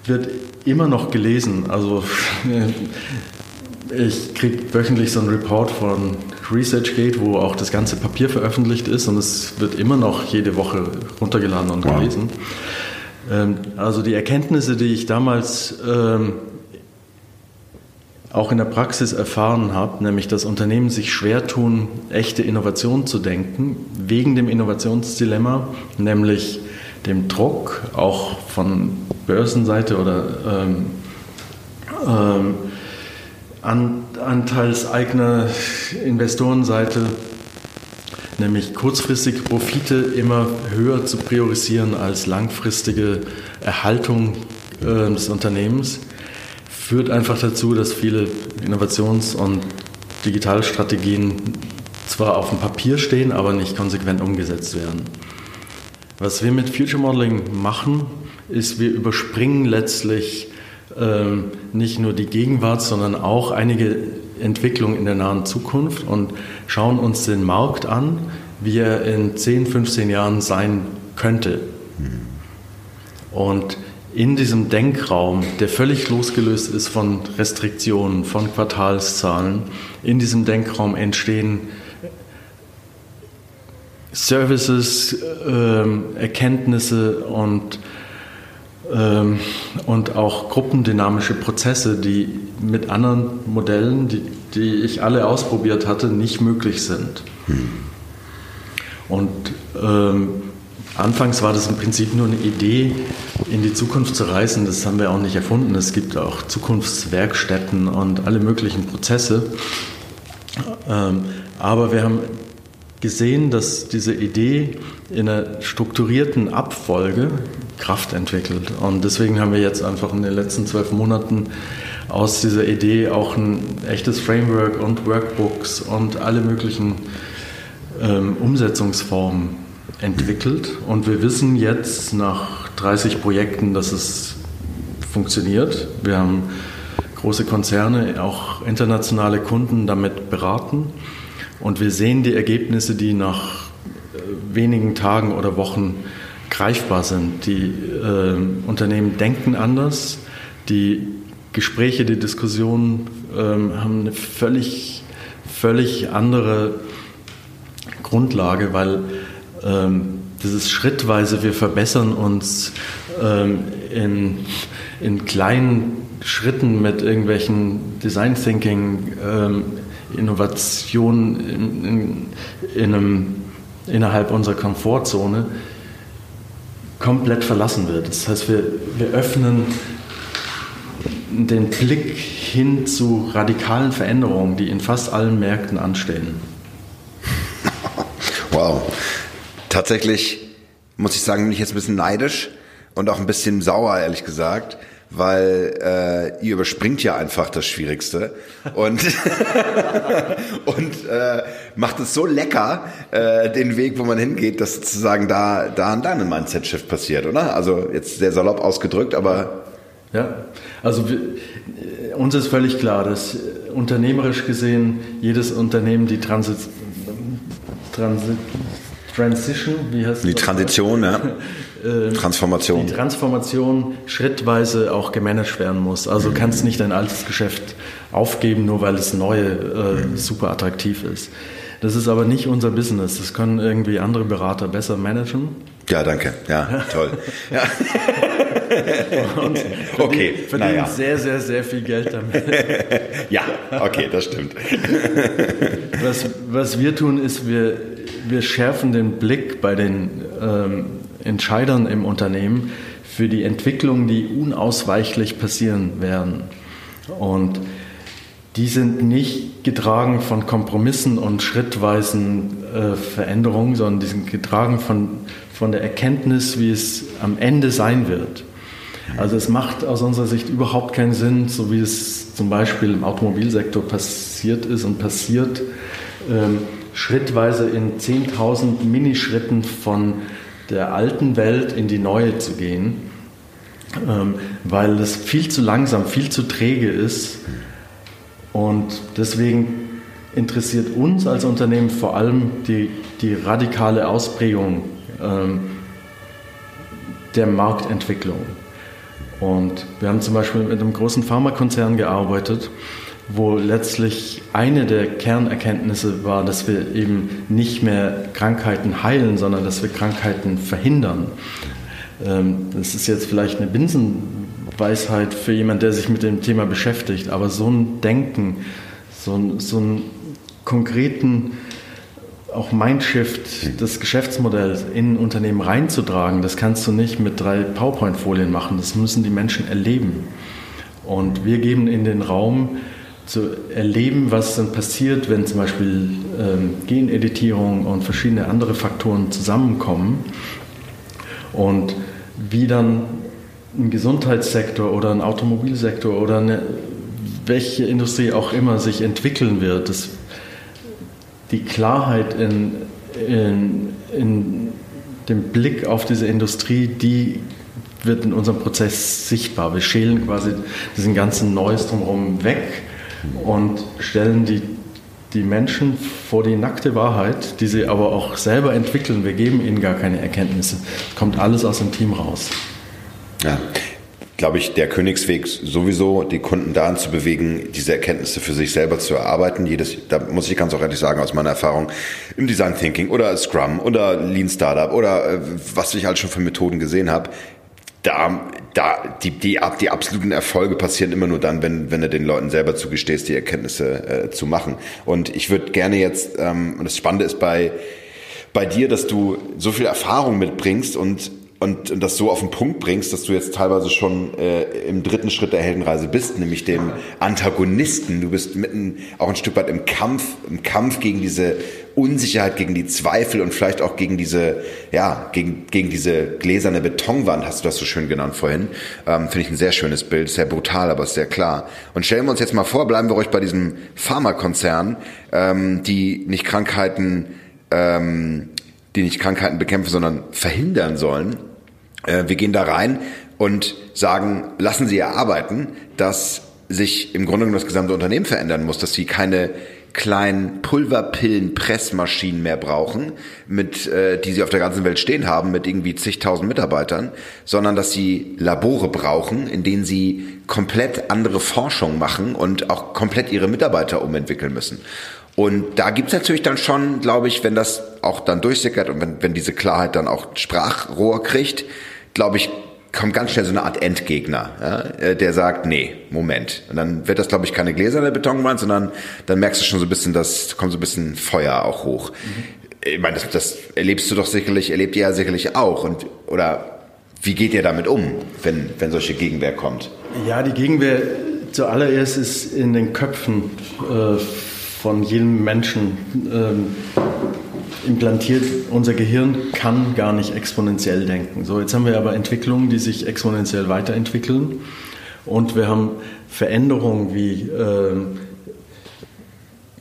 wird immer noch gelesen. Also [LAUGHS] ich kriege wöchentlich so einen Report von ResearchGate, wo auch das ganze Papier veröffentlicht ist und es wird immer noch jede Woche runtergeladen und wow. gelesen. Ähm, also die Erkenntnisse, die ich damals ähm, auch in der Praxis erfahren habe, nämlich dass Unternehmen sich schwer tun, echte Innovation zu denken, wegen dem Innovationsdilemma, nämlich dem Druck auch von Börsenseite oder ähm, ähm, an, anteilseigner Investorenseite nämlich kurzfristige Profite immer höher zu priorisieren als langfristige Erhaltung äh, des Unternehmens, führt einfach dazu, dass viele Innovations- und Digitalstrategien zwar auf dem Papier stehen, aber nicht konsequent umgesetzt werden. Was wir mit Future Modeling machen, ist, wir überspringen letztlich ähm, nicht nur die Gegenwart, sondern auch einige Entwicklungen in der nahen Zukunft und schauen uns den Markt an, wie er in 10, 15 Jahren sein könnte. Und in diesem Denkraum, der völlig losgelöst ist von Restriktionen, von Quartalszahlen, in diesem Denkraum entstehen Services, äh, Erkenntnisse und, und auch gruppendynamische Prozesse, die mit anderen Modellen, die, die ich alle ausprobiert hatte, nicht möglich sind. Hm. Und ähm, anfangs war das im Prinzip nur eine Idee, in die Zukunft zu reisen. Das haben wir auch nicht erfunden. Es gibt auch Zukunftswerkstätten und alle möglichen Prozesse. Ähm, aber wir haben gesehen, dass diese Idee in einer strukturierten Abfolge Kraft entwickelt. Und deswegen haben wir jetzt einfach in den letzten zwölf Monaten aus dieser Idee auch ein echtes Framework und Workbooks und alle möglichen ähm, Umsetzungsformen entwickelt. Und wir wissen jetzt nach 30 Projekten, dass es funktioniert. Wir haben große Konzerne, auch internationale Kunden damit beraten. Und wir sehen die Ergebnisse, die nach äh, wenigen Tagen oder Wochen greifbar sind. Die äh, Unternehmen denken anders, die Gespräche, die Diskussionen äh, haben eine völlig, völlig andere Grundlage, weil ähm, das ist schrittweise, wir verbessern uns ähm, in, in kleinen Schritten mit irgendwelchen Design Thinking ähm, Innovation in, in, in innerhalb unserer Komfortzone komplett verlassen wird. Das heißt, wir, wir öffnen den Blick hin zu radikalen Veränderungen, die in fast allen Märkten anstehen. [LAUGHS] Wow. Tatsächlich muss ich sagen, bin ich jetzt ein bisschen neidisch und auch ein bisschen sauer, ehrlich gesagt weil äh, ihr überspringt ja einfach das Schwierigste und, [LAUGHS] und äh, macht es so lecker, äh, den Weg, wo man hingeht, dass sozusagen da, da und dann ein Mindset-Shift passiert, oder? Also jetzt sehr salopp ausgedrückt, aber... Ja, also wir, uns ist völlig klar, dass unternehmerisch gesehen jedes Unternehmen die Transit, Transit Transition, wie heißt Die Transition, ja. [LAUGHS] Äh, Transformation. Die Transformation schrittweise auch gemanagt werden muss. Also mhm. kannst nicht dein altes Geschäft aufgeben, nur weil das neue äh, mhm. super attraktiv ist. Das ist aber nicht unser Business. Das können irgendwie andere Berater besser managen. Ja, danke. Ja, [LAUGHS] toll. Ja. [LAUGHS] Und verdienen, okay, verdienen naja. sehr, sehr, sehr viel Geld damit. [LAUGHS] ja, okay, das stimmt. Was, was wir tun, ist, wir, wir schärfen den Blick bei den ähm, Entscheidern im Unternehmen für die Entwicklungen, die unausweichlich passieren werden. Und die sind nicht getragen von Kompromissen und schrittweisen äh, Veränderungen, sondern die sind getragen von, von der Erkenntnis, wie es am Ende sein wird. Also es macht aus unserer Sicht überhaupt keinen Sinn, so wie es zum Beispiel im Automobilsektor passiert ist und passiert, ähm, schrittweise in 10.000 Minischritten von der alten Welt in die neue zu gehen, ähm, weil es viel zu langsam, viel zu träge ist. Und deswegen interessiert uns als Unternehmen vor allem die, die radikale Ausprägung ähm, der Marktentwicklung. Und wir haben zum Beispiel mit einem großen Pharmakonzern gearbeitet, wo letztlich eine der Kernerkenntnisse war, dass wir eben nicht mehr Krankheiten heilen, sondern dass wir Krankheiten verhindern. Ähm, das ist jetzt vielleicht eine Binsenweisheit für jemanden, der sich mit dem Thema beschäftigt, aber so ein Denken, so, ein, so einen konkreten auch Mindshift des Geschäftsmodells in ein Unternehmen reinzutragen, das kannst du nicht mit drei PowerPoint-Folien machen. Das müssen die Menschen erleben. Und wir geben in den Raum, zu erleben, was dann passiert, wenn zum Beispiel ähm, Geneditierung und verschiedene andere Faktoren zusammenkommen und wie dann ein Gesundheitssektor oder ein Automobilsektor oder eine, welche Industrie auch immer sich entwickeln wird. Das, die Klarheit in, in, in dem Blick auf diese Industrie, die wird in unserem Prozess sichtbar. Wir schälen quasi diesen ganzen Neues drumherum weg und stellen die, die Menschen vor die nackte Wahrheit, die sie aber auch selber entwickeln. Wir geben ihnen gar keine Erkenntnisse. Es kommt alles aus dem Team raus. Ja, glaube ich, der Königsweg sowieso, die Kunden daran zu bewegen, diese Erkenntnisse für sich selber zu erarbeiten. Jedes, da muss ich ganz auch ehrlich sagen, aus meiner Erfahrung im Design Thinking oder Scrum oder Lean Startup oder äh, was ich alles schon für Methoden gesehen habe, da, da, die, die, die absoluten Erfolge passieren immer nur dann, wenn, wenn du den Leuten selber zugestehst, die Erkenntnisse äh, zu machen. Und ich würde gerne jetzt, ähm, und das Spannende ist bei, bei dir, dass du so viel Erfahrung mitbringst und und, und das so auf den Punkt bringst, dass du jetzt teilweise schon äh, im dritten Schritt der Heldenreise bist, nämlich dem Antagonisten. Du bist mitten auch ein Stück weit im Kampf, im Kampf gegen diese Unsicherheit, gegen die Zweifel und vielleicht auch gegen diese, ja, gegen, gegen diese gläserne Betonwand, hast du das so schön genannt vorhin. Ähm, Finde ich ein sehr schönes Bild, sehr brutal, aber sehr klar. Und stellen wir uns jetzt mal vor, bleiben wir euch bei diesem Pharmakonzern, ähm, die nicht Krankheiten ähm, die nicht Krankheiten bekämpfen, sondern verhindern sollen, äh, wir gehen da rein und sagen, lassen Sie erarbeiten, dass sich im Grunde genommen das gesamte Unternehmen verändern muss, dass sie keine kleinen Pulverpillen-Pressmaschinen mehr brauchen, mit, äh, die sie auf der ganzen Welt stehen haben, mit irgendwie zigtausend Mitarbeitern, sondern dass sie Labore brauchen, in denen sie komplett andere Forschung machen und auch komplett ihre Mitarbeiter umentwickeln müssen. Und da gibt's natürlich dann schon, glaube ich, wenn das auch dann durchsickert und wenn, wenn diese Klarheit dann auch Sprachrohr kriegt, glaube ich, kommt ganz schnell so eine Art Endgegner, ja, äh, der sagt, nee, Moment. Und dann wird das, glaube ich, keine gläserne Betonwand, sondern dann merkst du schon so ein bisschen, das kommt so ein bisschen Feuer auch hoch. Mhm. Ich meine, das, das erlebst du doch sicherlich, erlebt ihr ja sicherlich auch. Und, oder wie geht ihr damit um, wenn, wenn solche Gegenwehr kommt? Ja, die Gegenwehr zuallererst ist in den Köpfen äh, von jedem Menschen äh, implantiert. Unser Gehirn kann gar nicht exponentiell denken. So, jetzt haben wir aber Entwicklungen, die sich exponentiell weiterentwickeln. Und wir haben Veränderungen wie äh,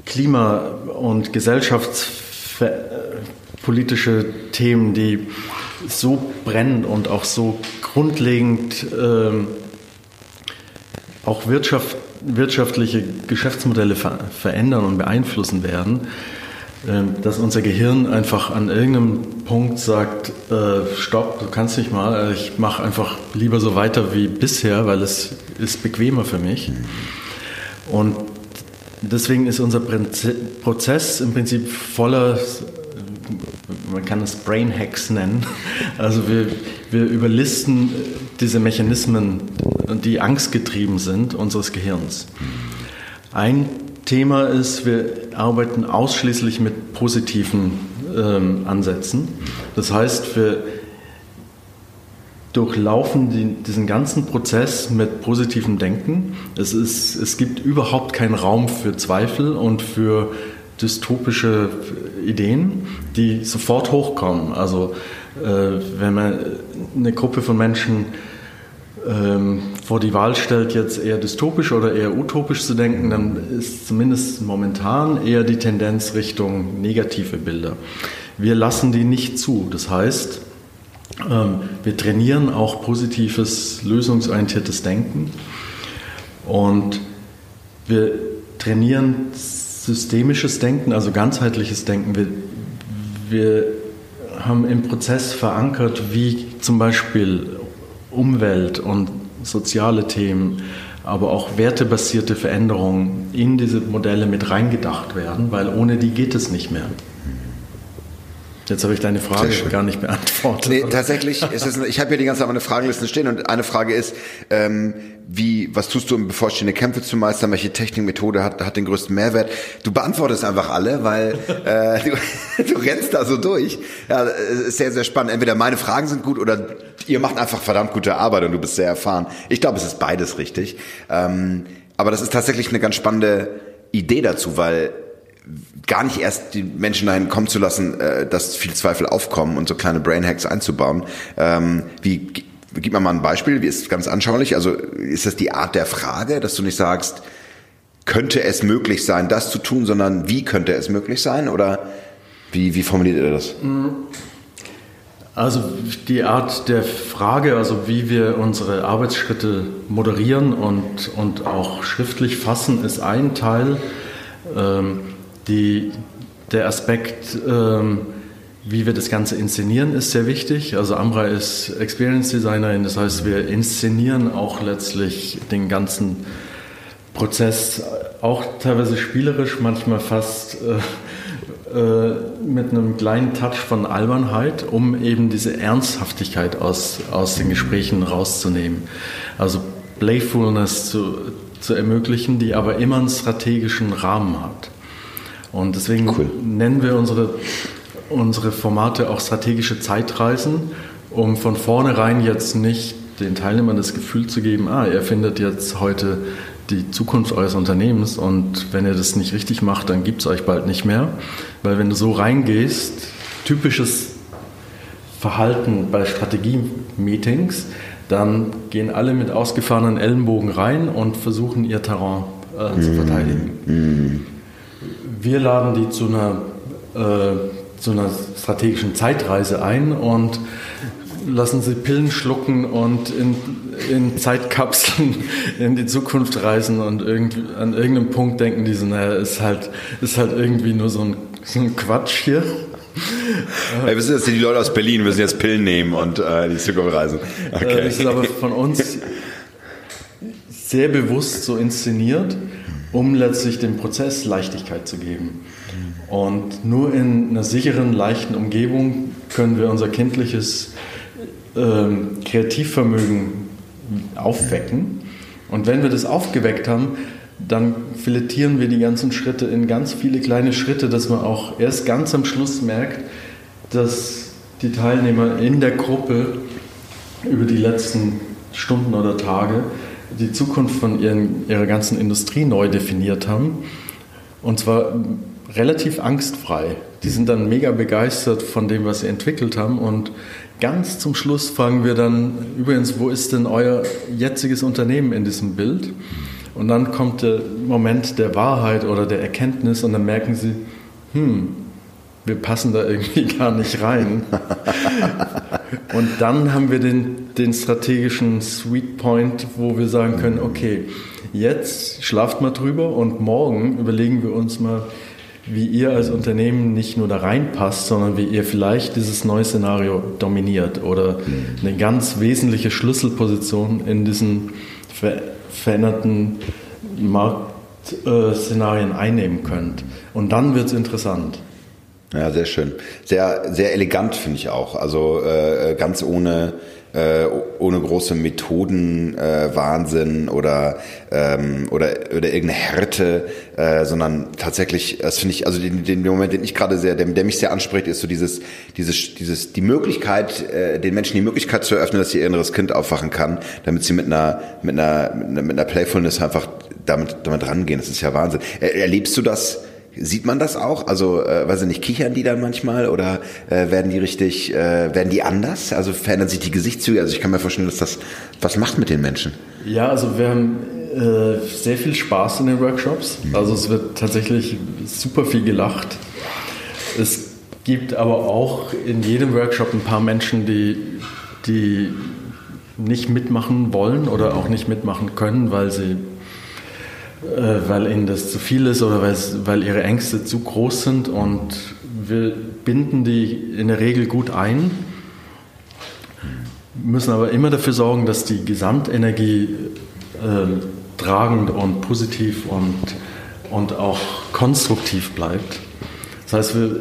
Klima- und gesellschaftspolitische Themen, die so brennend und auch so grundlegend äh, auch Wirtschaft wirtschaftliche Geschäftsmodelle ver verändern und beeinflussen werden, dass unser Gehirn einfach an irgendeinem Punkt sagt, äh, stopp, du kannst nicht mal, äh, ich mache einfach lieber so weiter wie bisher, weil es ist bequemer für mich. Und deswegen ist unser Prozess im Prinzip voller, man kann es Brain Hacks nennen. Also wir, wir überlisten diese Mechanismen die angstgetrieben sind unseres Gehirns. Ein Thema ist, wir arbeiten ausschließlich mit positiven ähm, Ansätzen. Das heißt, wir durchlaufen die, diesen ganzen Prozess mit positivem Denken. Es, ist, es gibt überhaupt keinen Raum für Zweifel und für dystopische Ideen, die sofort hochkommen. Also äh, wenn man eine Gruppe von Menschen ähm, vor die Wahl stellt, jetzt eher dystopisch oder eher utopisch zu denken, dann ist zumindest momentan eher die Tendenz Richtung negative Bilder. Wir lassen die nicht zu. Das heißt, ähm, wir trainieren auch positives, lösungsorientiertes Denken und wir trainieren systemisches Denken, also ganzheitliches Denken. Wir, wir haben im Prozess verankert, wie zum Beispiel Umwelt und soziale Themen, aber auch wertebasierte Veränderungen in diese Modelle mit reingedacht werden, weil ohne die geht es nicht mehr. Jetzt habe ich deine Frage gar nicht beantwortet. Nee, tatsächlich ist es, ich habe hier die ganze Zeit meine Fragenlisten stehen und eine Frage ist, ähm, wie, was tust du, um bevorstehende Kämpfe zu meistern? Welche Technikmethode hat, hat den größten Mehrwert? Du beantwortest einfach alle, weil äh, du, [LAUGHS] du rennst da so durch. Ja, ist sehr, sehr spannend. Entweder meine Fragen sind gut oder ihr macht einfach verdammt gute Arbeit und du bist sehr erfahren. Ich glaube, es ist beides richtig. Ähm, Aber das ist tatsächlich eine ganz spannende Idee dazu, weil gar nicht erst die Menschen dahin kommen zu lassen, äh, dass viel Zweifel aufkommen und so kleine Brainhacks einzubauen. Ähm, wie, gib mir mal ein Beispiel, wie ist ganz anschaulich? Also ist das die Art der Frage, dass du nicht sagst, könnte es möglich sein, das zu tun, sondern wie könnte es möglich sein? Oder wie, wie formuliert ihr das? Also die Art der Frage, also wie wir unsere Arbeitsschritte moderieren und, und auch schriftlich fassen, ist ein Teil. Ähm, die, der Aspekt, ähm, wie wir das Ganze inszenieren, ist sehr wichtig. Also Amra ist Experience Designerin, das heißt, wir inszenieren auch letztlich den ganzen Prozess, auch teilweise spielerisch, manchmal fast äh, äh, mit einem kleinen Touch von Albernheit, um eben diese Ernsthaftigkeit aus, aus den Gesprächen rauszunehmen. Also Playfulness zu, zu ermöglichen, die aber immer einen strategischen Rahmen hat. Und deswegen cool. nennen wir unsere, unsere Formate auch strategische Zeitreisen, um von vornherein jetzt nicht den Teilnehmern das Gefühl zu geben, ah, ihr findet jetzt heute die Zukunft eures Unternehmens und wenn ihr das nicht richtig macht, dann gibt es euch bald nicht mehr. Weil wenn du so reingehst, typisches Verhalten bei Strategie-Meetings, dann gehen alle mit ausgefahrenen Ellenbogen rein und versuchen ihr Terrain äh, zu verteidigen. Wir laden die zu einer, äh, zu einer strategischen Zeitreise ein und lassen sie Pillen schlucken und in, in Zeitkapseln [LAUGHS] in die Zukunft reisen und irgendwie, an irgendeinem Punkt denken die so, naja, ist halt, ist halt irgendwie nur so ein, so ein Quatsch hier. [LAUGHS] Hey, wir sind jetzt die Leute aus Berlin, müssen jetzt Pillen nehmen und äh, die Zukunft reisen. Okay. Äh, das ist aber von uns [LAUGHS] sehr bewusst so inszeniert um letztlich dem Prozess Leichtigkeit zu geben. Und nur in einer sicheren, leichten Umgebung können wir unser kindliches ähm, Kreativvermögen aufwecken. Und wenn wir das aufgeweckt haben, dann filetieren wir die ganzen Schritte in ganz viele kleine Schritte, dass man auch erst ganz am Schluss merkt, dass die Teilnehmer in der Gruppe über die letzten Stunden oder Tage die Zukunft von ihren, ihrer ganzen Industrie neu definiert haben. Und zwar relativ angstfrei. Die sind dann mega begeistert von dem, was sie entwickelt haben. Und ganz zum Schluss fragen wir dann, übrigens, wo ist denn euer jetziges Unternehmen in diesem Bild? Und dann kommt der Moment der Wahrheit oder der Erkenntnis und dann merken sie, hm, wir passen da irgendwie [LAUGHS] gar nicht rein. Und dann haben wir den, den strategischen Sweet Point, wo wir sagen können, okay, jetzt schlaft mal drüber und morgen überlegen wir uns mal, wie ihr als Unternehmen nicht nur da reinpasst, sondern wie ihr vielleicht dieses neue Szenario dominiert oder eine ganz wesentliche Schlüsselposition in diesen ver veränderten Marktszenarien einnehmen könnt. Und dann wird es interessant. Ja, sehr schön. Sehr, sehr elegant finde ich auch. Also äh, ganz ohne äh, ohne große Methoden äh, Wahnsinn oder ähm, oder oder irgendeine Härte, äh, sondern tatsächlich, das finde ich, also den, den Moment, den ich gerade sehr, der, der mich sehr anspricht, ist so dieses dieses dieses die Möglichkeit, äh, den Menschen die Möglichkeit zu eröffnen, dass ihr inneres Kind aufwachen kann, damit sie mit einer mit einer mit einer, mit einer Playfulness einfach damit damit rangehen. Das ist ja Wahnsinn. Er, erlebst du das? Sieht man das auch? Also, äh, weiß ich nicht, kichern die dann manchmal oder äh, werden die richtig, äh, werden die anders? Also verändern sich die Gesichtszüge? Also ich kann mir vorstellen, dass das was macht mit den Menschen. Ja, also wir haben äh, sehr viel Spaß in den Workshops. Mhm. Also es wird tatsächlich super viel gelacht. Es gibt aber auch in jedem Workshop ein paar Menschen, die, die nicht mitmachen wollen oder auch nicht mitmachen können, weil sie weil ihnen das zu viel ist oder weil ihre Ängste zu groß sind und wir binden die in der Regel gut ein, müssen aber immer dafür sorgen, dass die Gesamtenergie äh, tragend und positiv und, und auch konstruktiv bleibt. Das heißt, wir,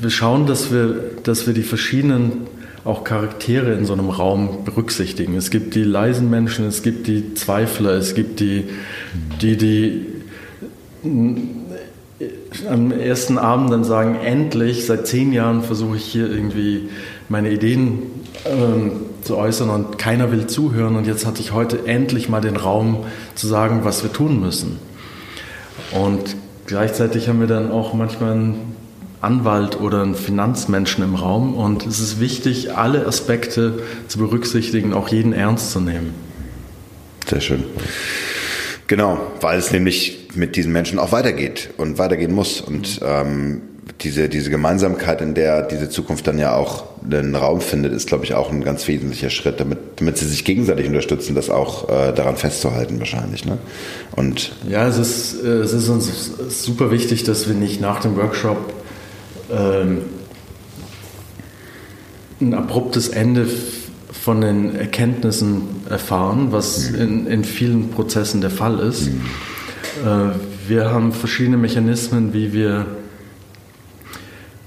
wir schauen, dass wir, dass wir die verschiedenen auch Charaktere in so einem Raum berücksichtigen. Es gibt die leisen Menschen, es gibt die Zweifler, es gibt die, die, die am ersten Abend dann sagen, endlich, seit zehn Jahren versuche ich hier irgendwie meine Ideen ähm, zu äußern und keiner will zuhören und jetzt hatte ich heute endlich mal den Raum zu sagen, was wir tun müssen. Und gleichzeitig haben wir dann auch manchmal einen Anwalt oder einen Finanzmenschen im Raum und es ist wichtig, alle Aspekte zu berücksichtigen, auch jeden ernst zu nehmen. Sehr schön. Genau, weil es nämlich mit diesen Menschen auch weitergeht und weitergehen muss. Und ähm, diese, diese Gemeinsamkeit, in der diese Zukunft dann ja auch einen Raum findet, ist, glaube ich, auch ein ganz wesentlicher Schritt, damit, damit sie sich gegenseitig unterstützen, das auch äh, daran festzuhalten wahrscheinlich. Ne? Und ja, es ist, äh, es ist uns super wichtig, dass wir nicht nach dem Workshop ähm, ein abruptes Ende von den Erkenntnissen erfahren, was mhm. in, in vielen Prozessen der Fall ist. Mhm. Äh, wir haben verschiedene Mechanismen, wie wir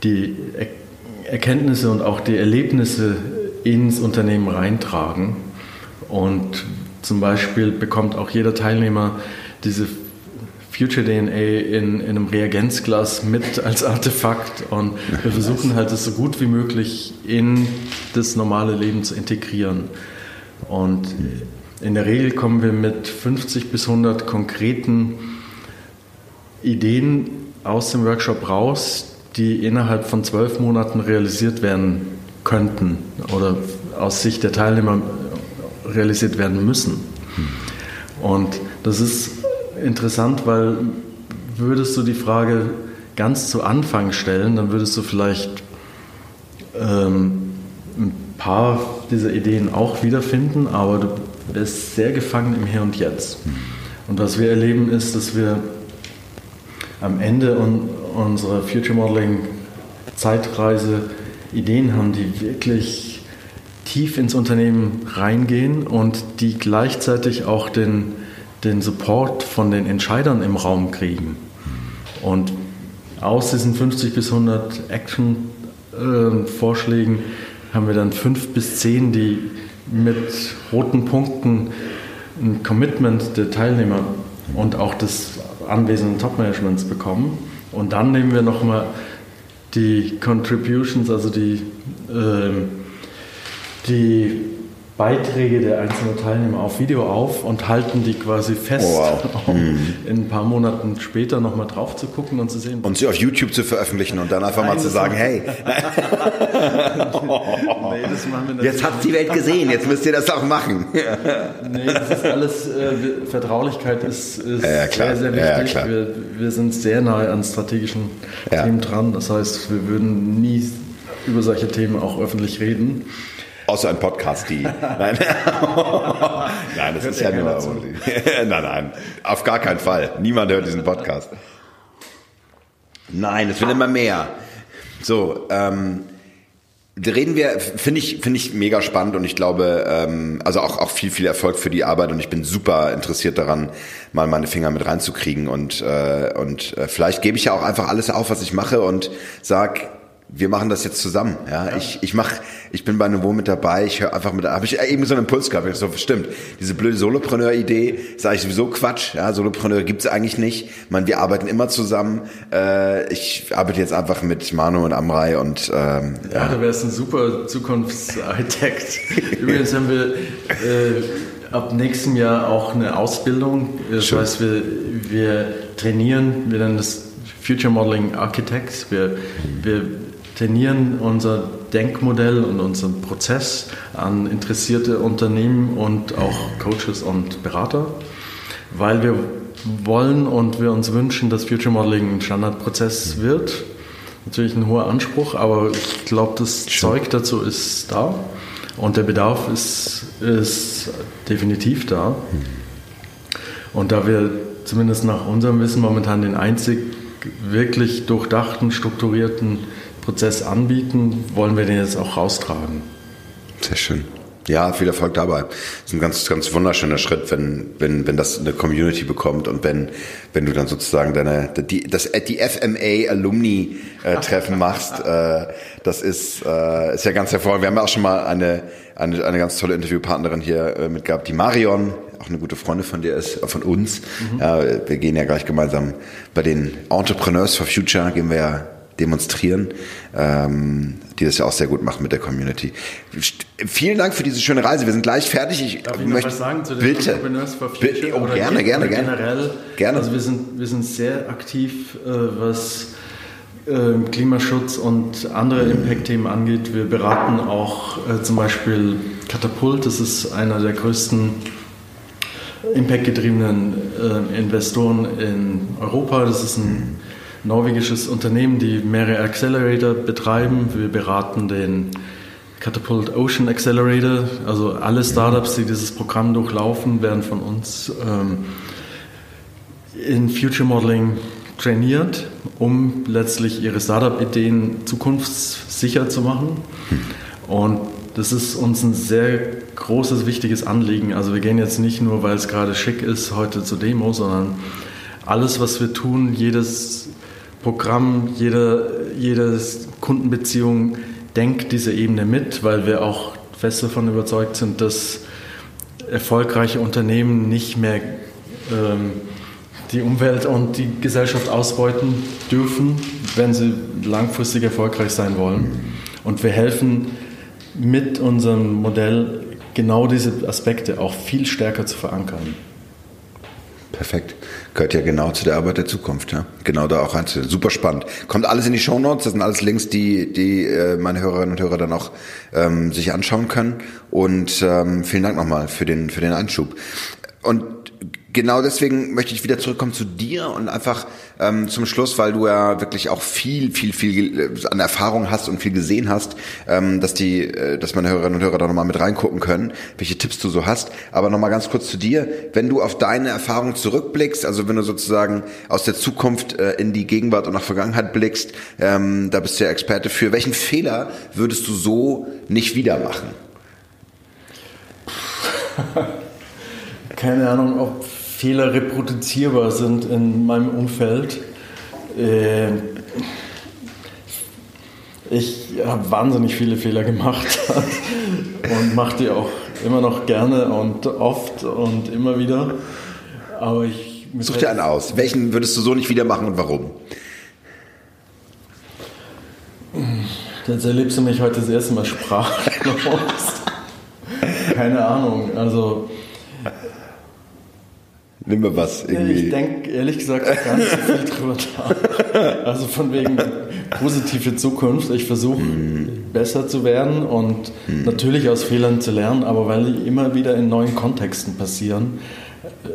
die Erkenntnisse und auch die Erlebnisse ins Unternehmen reintragen. Und zum Beispiel bekommt auch jeder Teilnehmer diese Future DNA in, in einem Reagenzglas mit als Artefakt und wir versuchen halt es so gut wie möglich in das normale Leben zu integrieren. Und in der Regel kommen wir mit 50 bis 100 konkreten Ideen aus dem Workshop raus, die innerhalb von zwölf Monaten realisiert werden könnten oder aus Sicht der Teilnehmer realisiert werden müssen. Und das ist interessant, weil würdest du die Frage ganz zu Anfang stellen, dann würdest du vielleicht ähm, ein paar dieser Ideen auch wiederfinden, aber du bist sehr gefangen im Hier und Jetzt. Und was wir erleben ist, dass wir am Ende un unserer Future Modeling Zeitreise Ideen haben, die wirklich tief ins Unternehmen reingehen und die gleichzeitig auch den den Support von den Entscheidern im Raum kriegen. Und aus diesen 50 bis 100 Action-Vorschlägen äh, haben wir dann fünf bis zehn, die mit roten Punkten ein Commitment der Teilnehmer und auch des anwesenden Top-Managements bekommen. Und dann nehmen wir nochmal die Contributions, also die, äh, die Beiträge der einzelnen Teilnehmer auf Video auf und halten die quasi fest, oh, wow. [LAUGHS] um mhm. in ein paar Monaten später nochmal drauf zu gucken und zu sehen. Und sie auf YouTube zu veröffentlichen und dann einfach Nein, mal zu sagen, hey, [LAUGHS] nee, jetzt hat die Welt gesehen, jetzt müsst ihr das auch machen. nee, das ist alles, äh, Vertraulichkeit ist, ist ja, sehr, sehr wichtig. Ja, wir, wir, sind sehr nahe an strategischen Themen dran, das heißt, wir würden nie über solche Themen auch öffentlich reden. Außer ein Podcast, die. [LAUGHS] Nein, [LAUGHS] nein das ist ja nur. [LAUGHS] nein, nein, auf gar keinen Fall. Niemand hört diesen Podcast. Nein, es wird immer mehr. So, ähm, reden wir, finde ich, finde ich mega spannend und ich glaube, ähm, also auch, auch viel, viel Erfolg für die Arbeit und ich bin super interessiert daran, mal meine Finger mit reinzukriegen und, äh, und äh, vielleicht gebe ich ja auch einfach alles auf, was ich mache und sag, wir machen das jetzt zusammen. Ja, ja. ich ich mach, ich bin bei Nouveau mit dabei. Ich höre einfach mit, habe ich eben so einen Impuls gehabt. Ich so stimmt. Diese blöde Solopreneur-Idee ist eigentlich sowieso Quatsch. Ja, Solopreneur gibt's eigentlich nicht. Man, wir arbeiten immer zusammen. Äh, ich arbeite jetzt einfach mit Manu und Amrei und ähm, ja, ja. du wärst ein super Zukunftsarchitekt. [LAUGHS] Übrigens haben wir äh, ab nächstem Jahr auch eine Ausbildung. Das Schön. heißt, wir wir trainieren, wir nennen das Future Modeling Architects. Wir, wir trainieren unser Denkmodell und unseren Prozess an interessierte Unternehmen und auch Coaches und Berater, weil wir wollen und wir uns wünschen, dass Future Modeling ein Standardprozess wird. Natürlich ein hoher Anspruch, aber ich glaube, das Zeug dazu ist da und der Bedarf ist, ist definitiv da. Und da wir zumindest nach unserem Wissen momentan den einzig wirklich durchdachten, strukturierten Prozess anbieten, wollen wir den jetzt auch raustragen. Sehr schön. Ja, viel Erfolg dabei. Das ist ein ganz, ganz wunderschöner Schritt, wenn, wenn, wenn das eine Community bekommt und wenn, wenn du dann sozusagen deine, die, das, die FMA Alumni äh, Treffen machst. Äh, das ist, äh, ist ja ganz hervorragend. Wir haben ja auch schon mal eine, eine, eine ganz tolle Interviewpartnerin hier mit gehabt, die Marion auch eine gute Freundin von dir ist, von uns. Mhm. Wir gehen ja gleich gemeinsam bei den Entrepreneurs for Future, gehen wir ja demonstrieren, ähm, die das ja auch sehr gut machen mit der Community. Vielen Dank für diese schöne Reise. Wir sind gleich fertig. Ich Darf ich möchte noch was sagen zu den bitte, Entrepreneurs for Future? Oh, gerne, gerne, gerne. Generell, gerne. Also wir sind, wir sind sehr aktiv, äh, was äh, Klimaschutz und andere Impact-Themen angeht. Wir beraten auch äh, zum Beispiel Katapult, das ist einer der größten Impact-getriebenen äh, Investoren in Europa. Das ist ein norwegisches Unternehmen, die mehrere Accelerator betreiben. Wir beraten den Catapult Ocean Accelerator. Also alle Startups, die dieses Programm durchlaufen, werden von uns ähm, in Future Modeling trainiert, um letztlich ihre Startup-Ideen zukunftssicher zu machen. Und das ist uns ein sehr großes, wichtiges Anliegen. Also wir gehen jetzt nicht nur, weil es gerade schick ist, heute zur Demo, sondern alles, was wir tun, jedes Programm, jede, jede Kundenbeziehung denkt diese Ebene mit, weil wir auch fest davon überzeugt sind, dass erfolgreiche Unternehmen nicht mehr ähm, die Umwelt und die Gesellschaft ausbeuten dürfen, wenn sie langfristig erfolgreich sein wollen. Und wir helfen mit unserem Modell genau diese Aspekte auch viel stärker zu verankern. Perfekt. Gehört ja genau zu der Arbeit der Zukunft, ja. Genau da auch rein. Super spannend. Kommt alles in die Show Notes. Das sind alles Links, die, die äh, meine Hörerinnen und Hörer dann auch ähm, sich anschauen können. Und ähm, vielen Dank nochmal für den, für den Einschub. Und genau deswegen möchte ich wieder zurückkommen zu dir und einfach ähm, zum Schluss, weil du ja wirklich auch viel, viel, viel äh, an Erfahrung hast und viel gesehen hast, ähm, dass die, äh, dass meine Hörerinnen und Hörer da nochmal mit reingucken können, welche Tipps du so hast. Aber nochmal ganz kurz zu dir, wenn du auf deine Erfahrung zurückblickst, also wenn du sozusagen aus der Zukunft äh, in die Gegenwart und nach Vergangenheit blickst, ähm, da bist du ja Experte für. Welchen Fehler würdest du so nicht wieder machen? [LAUGHS] Keine Ahnung, ob Fehler reproduzierbar sind in meinem Umfeld. Äh, ich habe wahnsinnig viele Fehler gemacht [LAUGHS] und mache die auch immer noch gerne und oft und immer wieder. Aber ich such dir einen aus. Welchen würdest du so nicht wieder machen und warum? Jetzt erlebst du mich heute das erste Mal sprachlos. [LAUGHS] Keine Ahnung. Also Nimm mir was irgendwie. Ich denke ehrlich gesagt gar nicht so viel drüber nach. Also von wegen positive Zukunft. Ich versuche mm. besser zu werden und mm. natürlich aus Fehlern zu lernen, aber weil die immer wieder in neuen Kontexten passieren,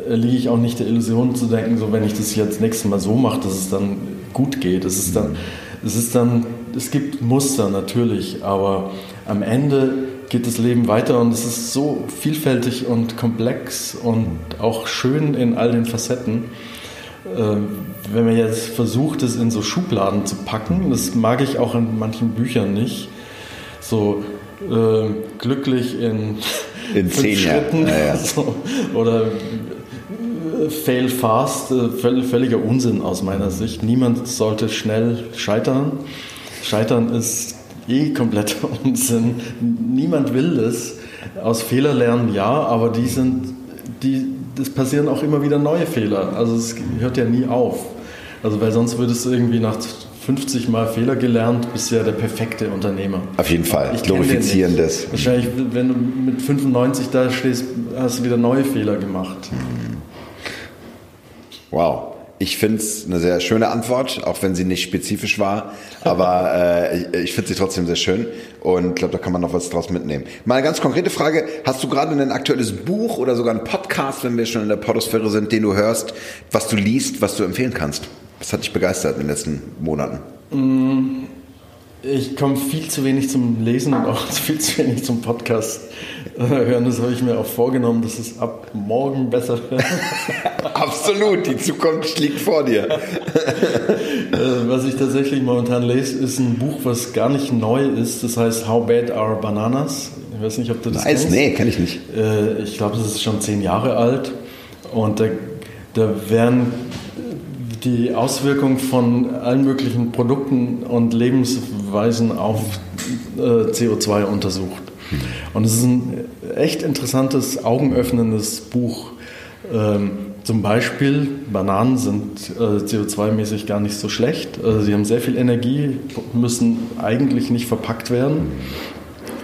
äh, liege ich auch nicht der Illusion zu denken, so wenn ich das jetzt nächstes Mal so mache, dass es dann gut geht. Es ist dann, es ist dann, es gibt Muster natürlich, aber am Ende geht das Leben weiter und es ist so vielfältig und komplex und auch schön in all den Facetten. Ähm, wenn man jetzt versucht, es in so Schubladen zu packen, das mag ich auch in manchen Büchern nicht, so äh, glücklich in, in fünf Schritten ja, ja. [LAUGHS] So, oder äh, fail fast, äh, völliger Unsinn aus meiner Sicht. Niemand sollte schnell scheitern. Scheitern ist eh kompletter [LAUGHS] Unsinn. Niemand will das. Aus Fehler lernen ja, aber die sind, die, das passieren auch immer wieder neue Fehler. Also es hört ja nie auf. Also weil sonst würdest du irgendwie nach 50 Mal Fehler gelernt, bist du ja der perfekte Unternehmer. Auf jeden Fall. Ich Glorifizieren das. Wahrscheinlich, wenn du mit 95 da stehst, hast du wieder neue Fehler gemacht. Wow. Ich finde es eine sehr schöne Antwort, auch wenn sie nicht spezifisch war. Aber [LAUGHS] äh, ich finde sie trotzdem sehr schön und glaube, da kann man noch was draus mitnehmen. Mal eine ganz konkrete Frage. Hast du gerade ein aktuelles Buch oder sogar einen Podcast, wenn wir schon in der Podosphäre sind, den du hörst, was du liest, was du empfehlen kannst? Was hat dich begeistert in den letzten Monaten? Mm, ich komme viel zu wenig zum Lesen und auch [LAUGHS] viel zu wenig zum Podcast hören. Das habe ich mir auch vorgenommen, dass es ab morgen besser wird. [LAUGHS] Absolut, die Zukunft liegt vor dir. [LAUGHS] Äh, was ich tatsächlich momentan lese, ist ein Buch, was gar nicht neu ist. Das heißt How Bad Are Bananas? Ich weiß nicht, ob du das nice, kennst. Nee, kenne ich nicht. Äh, ich glaube, das ist schon zehn Jahre alt. Und da, da werden die Auswirkungen von allen möglichen Produkten und Lebensweisen auf äh, CO2 untersucht. Und es ist ein echt interessantes, augenöffnendes Buch. Ähm, zum Beispiel, Bananen sind äh, CO2-mäßig gar nicht so schlecht. Also sie haben sehr viel Energie, müssen eigentlich nicht verpackt werden.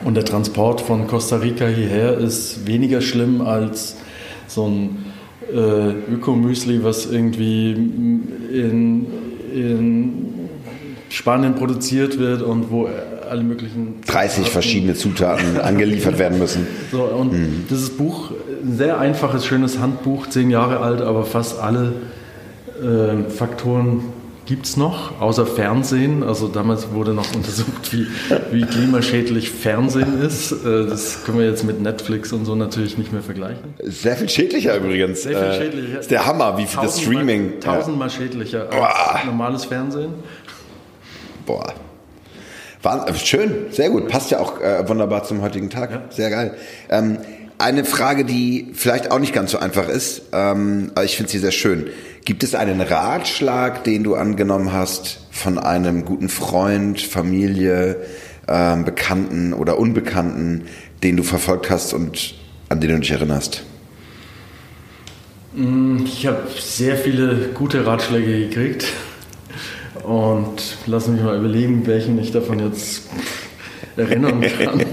Und der Transport von Costa Rica hierher ist weniger schlimm als so ein äh, Ökomüsli, was irgendwie in, in Spanien produziert wird und wo alle möglichen 30 verschiedene Zutaten angeliefert werden müssen. So, und mhm. dieses Buch, ein sehr einfaches, schönes Handbuch, zehn Jahre alt, aber fast alle äh, Faktoren gibt es noch, außer Fernsehen. Also damals wurde noch [LAUGHS] untersucht, wie, wie klimaschädlich Fernsehen ist. Äh, das können wir jetzt mit Netflix und so natürlich nicht mehr vergleichen. Sehr viel schädlicher übrigens. Sehr viel äh, schädlicher. Ist der Hammer, wie viel das Streaming. Tausendmal schädlicher als normales Fernsehen. Boah. War, äh, schön, sehr gut. Passt ja auch äh, wunderbar zum heutigen Tag. Ja. Sehr geil. Ähm, eine Frage, die vielleicht auch nicht ganz so einfach ist, ähm, aber ich finde sie sehr schön. Gibt es einen Ratschlag, den du angenommen hast von einem guten Freund, Familie, ähm, Bekannten oder Unbekannten, den du verfolgt hast und an den du dich erinnerst? Mm, ich habe sehr viele gute Ratschläge gekriegt. Und lass mich mal überlegen, welchen ich davon jetzt erinnern [LAUGHS] kann.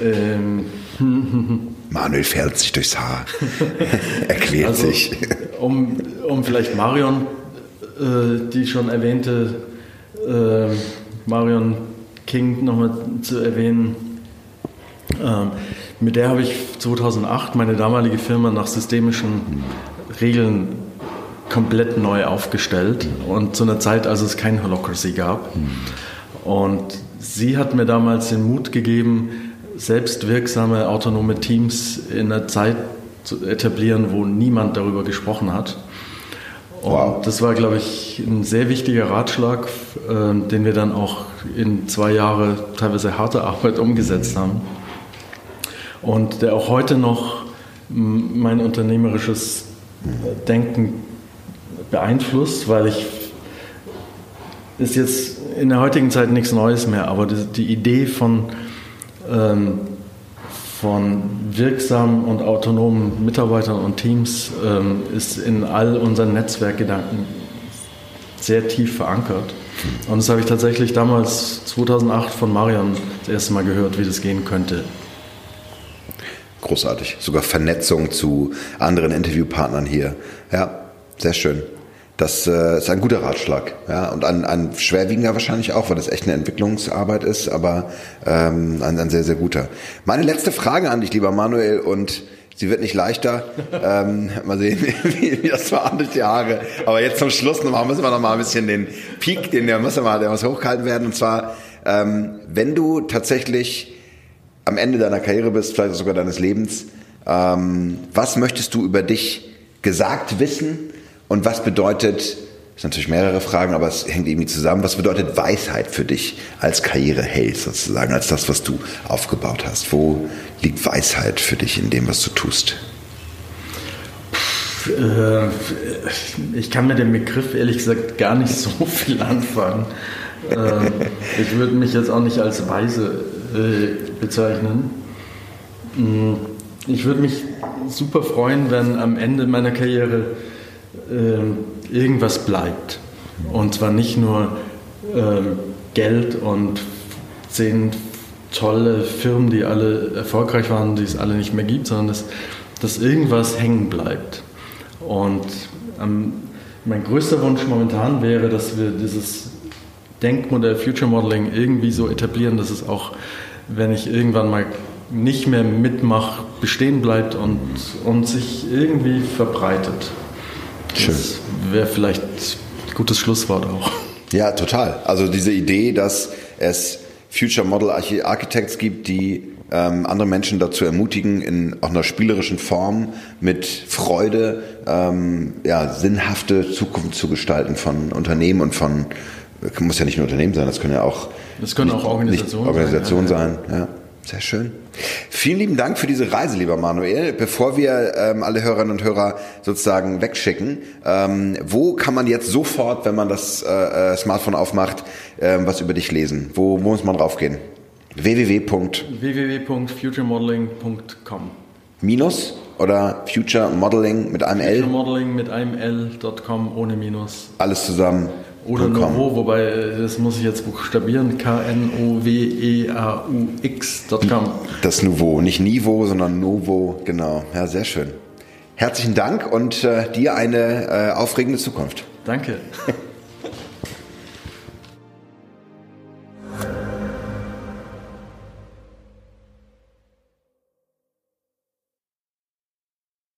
ähm. [LAUGHS] Manuel fährt sich durchs Haar. er quält also, sich. Um, um vielleicht Marion, äh, die schon erwähnte, äh, Marion King nochmal zu erwähnen. Ähm, mit der habe ich 2008 meine damalige Firma nach systemischen Regeln komplett neu aufgestellt und zu einer Zeit, als es kein Holocracy gab. Und sie hat mir damals den Mut gegeben, selbstwirksame autonome Teams in einer Zeit zu etablieren, wo niemand darüber gesprochen hat. Und wow. das war, glaube ich, ein sehr wichtiger Ratschlag, äh, den wir dann auch in zwei Jahre teilweise harte Arbeit umgesetzt haben. Und der auch heute noch mein unternehmerisches Denken beeinflusst, weil ich ist jetzt in der heutigen Zeit nichts Neues mehr, aber die, die Idee von, ähm, von wirksamen und autonomen Mitarbeitern und Teams ähm, ist in all unseren Netzwerkgedanken sehr tief verankert. Und das habe ich tatsächlich damals 2008 von Marion das erste Mal gehört, wie das gehen könnte. Großartig. Sogar Vernetzung zu anderen Interviewpartnern hier. Ja, sehr schön. Das äh, ist ein guter Ratschlag. Ja, und ein, ein schwerwiegender wahrscheinlich auch, weil das echt eine Entwicklungsarbeit ist, aber ähm, ein, ein sehr, sehr guter. Meine letzte Frage an dich, lieber Manuel, und sie wird nicht leichter. [LAUGHS] ähm, mal sehen, [LAUGHS] wie, wie das war durch die Haare. Aber jetzt zum Schluss noch müssen wir noch mal ein bisschen den Peak, den der muss mal, der muss hochgehalten werden. Und zwar, ähm, wenn du tatsächlich am Ende deiner Karriere bist, vielleicht sogar deines Lebens, ähm, was möchtest du über dich gesagt wissen? Und was bedeutet, das sind natürlich mehrere Fragen, aber es hängt irgendwie zusammen, was bedeutet Weisheit für dich als Karriereheld sozusagen, als das, was du aufgebaut hast? Wo liegt Weisheit für dich in dem, was du tust? Äh, ich kann mit dem Begriff ehrlich gesagt gar nicht [LAUGHS] so viel anfangen. Äh, ich würde mich jetzt auch nicht als weise äh, bezeichnen. Mm, ich würde mich super freuen, wenn am Ende meiner Karriere ähm, irgendwas bleibt. Und zwar nicht nur ähm, Geld und zehn tolle Firmen, die alle erfolgreich waren, die es alle nicht mehr gibt, sondern dass, dass irgendwas hängen bleibt. Und ähm, mein größter Wunsch momentan wäre, dass wir dieses Denkmodell Future Modeling irgendwie so etablieren, dass es auch, wenn ich irgendwann mal nicht mehr mitmache, bestehen bleibt und, und sich irgendwie verbreitet. Schön. Das wäre vielleicht ein gutes Schlusswort auch. Ja, total. Also diese Idee, dass es Future Model Architects gibt, die ähm, andere Menschen dazu ermutigen, in auch einer spielerischen Form mit Freude ähm, ja, sinnhafte Zukunft zu gestalten von Unternehmen und von, muss ja nicht nur Unternehmen sein, das können ja auch, das können auch Organisationen, Organisationen sein. sein ja. Sehr schön. Vielen lieben Dank für diese Reise, lieber Manuel. Bevor wir ähm, alle Hörerinnen und Hörer sozusagen wegschicken, ähm, wo kann man jetzt sofort, wenn man das äh, äh Smartphone aufmacht, äh, was über dich lesen? Wo, wo muss man draufgehen? www. www.futuremodeling.com Minus? oder Future Modeling mit einem L? Future Modeling mit einem L.com ohne Minus. Alles zusammen. Oder Novo, wobei äh, das muss ich jetzt buchstabieren, K-N-O-W-E-A-U-X.com. Das Nouveau, nicht Nivo, sondern Novo, genau. Ja, sehr schön. Herzlichen Dank und äh, dir eine äh, aufregende Zukunft. Danke. [LAUGHS]